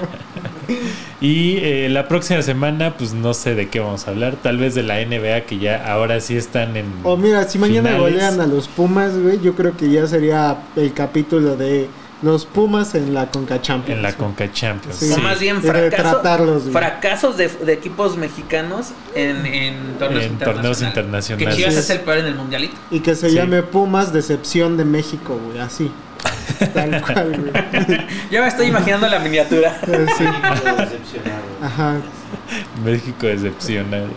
Y eh, la próxima semana, pues no sé de qué vamos a hablar. Tal vez de la NBA, que ya ahora sí están en. O mira, si mañana finales. golean a los Pumas, güey, yo creo que ya sería el capítulo de los Pumas en la Conca Champions. En la. Conca Champions. Sí. O más bien fracaso- fracasos de, de equipos mexicanos en, en torneos, En torneos internacionales. internacionales. Que Chivas Sí. es el peor en el mundialito. Y que se Sí. llame Pumas Decepción de México, güey, así. Tal cual, güey. Ya me estoy imaginando la miniatura. Sí. Ajá. México decepcionado.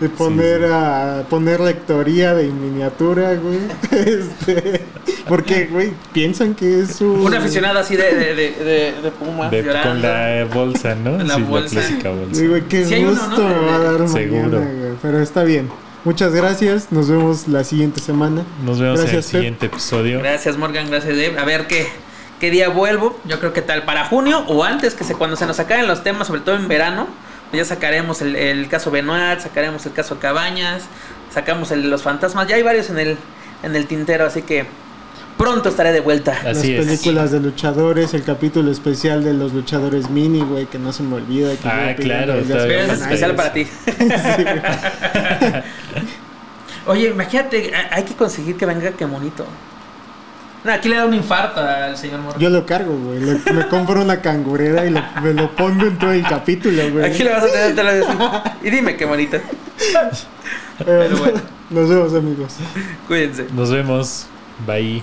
De poner a poner lectoría de miniatura, güey. Este, porque, güey, piensan que es un Un aficionado así de, de, de, de, de Pumas De- llorando. con la bolsa, ¿no? La sí, bolsa. la clásica bolsa. Sí, güey, qué Sí hay uno, gusto ¿no? me va a dar Seguro. mañana, güey. Pero está bien. Muchas gracias. Nos vemos la siguiente semana. Nos vemos en el Gracias, Pep. siguiente episodio. Gracias Morgan, gracias Dave. A ver qué, qué día vuelvo. Yo creo que tal para junio o antes, que se, cuando se nos acaben los temas, sobre todo en verano, pues ya sacaremos el, el caso Benoit, sacaremos el caso Cabañas, sacamos el de los fantasmas. Ya hay varios en el, en el tintero, así que pronto estaré de vuelta. Así Las es. películas de luchadores, el capítulo especial de los luchadores mini, güey, que no se me olvida. que Ah, claro, Pero es especial para ti. Oye, imagínate, hay- que conseguir que venga que monito. No, aquí le da un infarto al señor Morgan. Yo lo cargo, güey. Le- me compro una cangurera y lo- me lo pongo en todo el capítulo, güey. Aquí le vas a tener te lo. Y dime qué bonito. Pero bueno. Nos vemos, amigos. Cuídense. Nos vemos. Bye.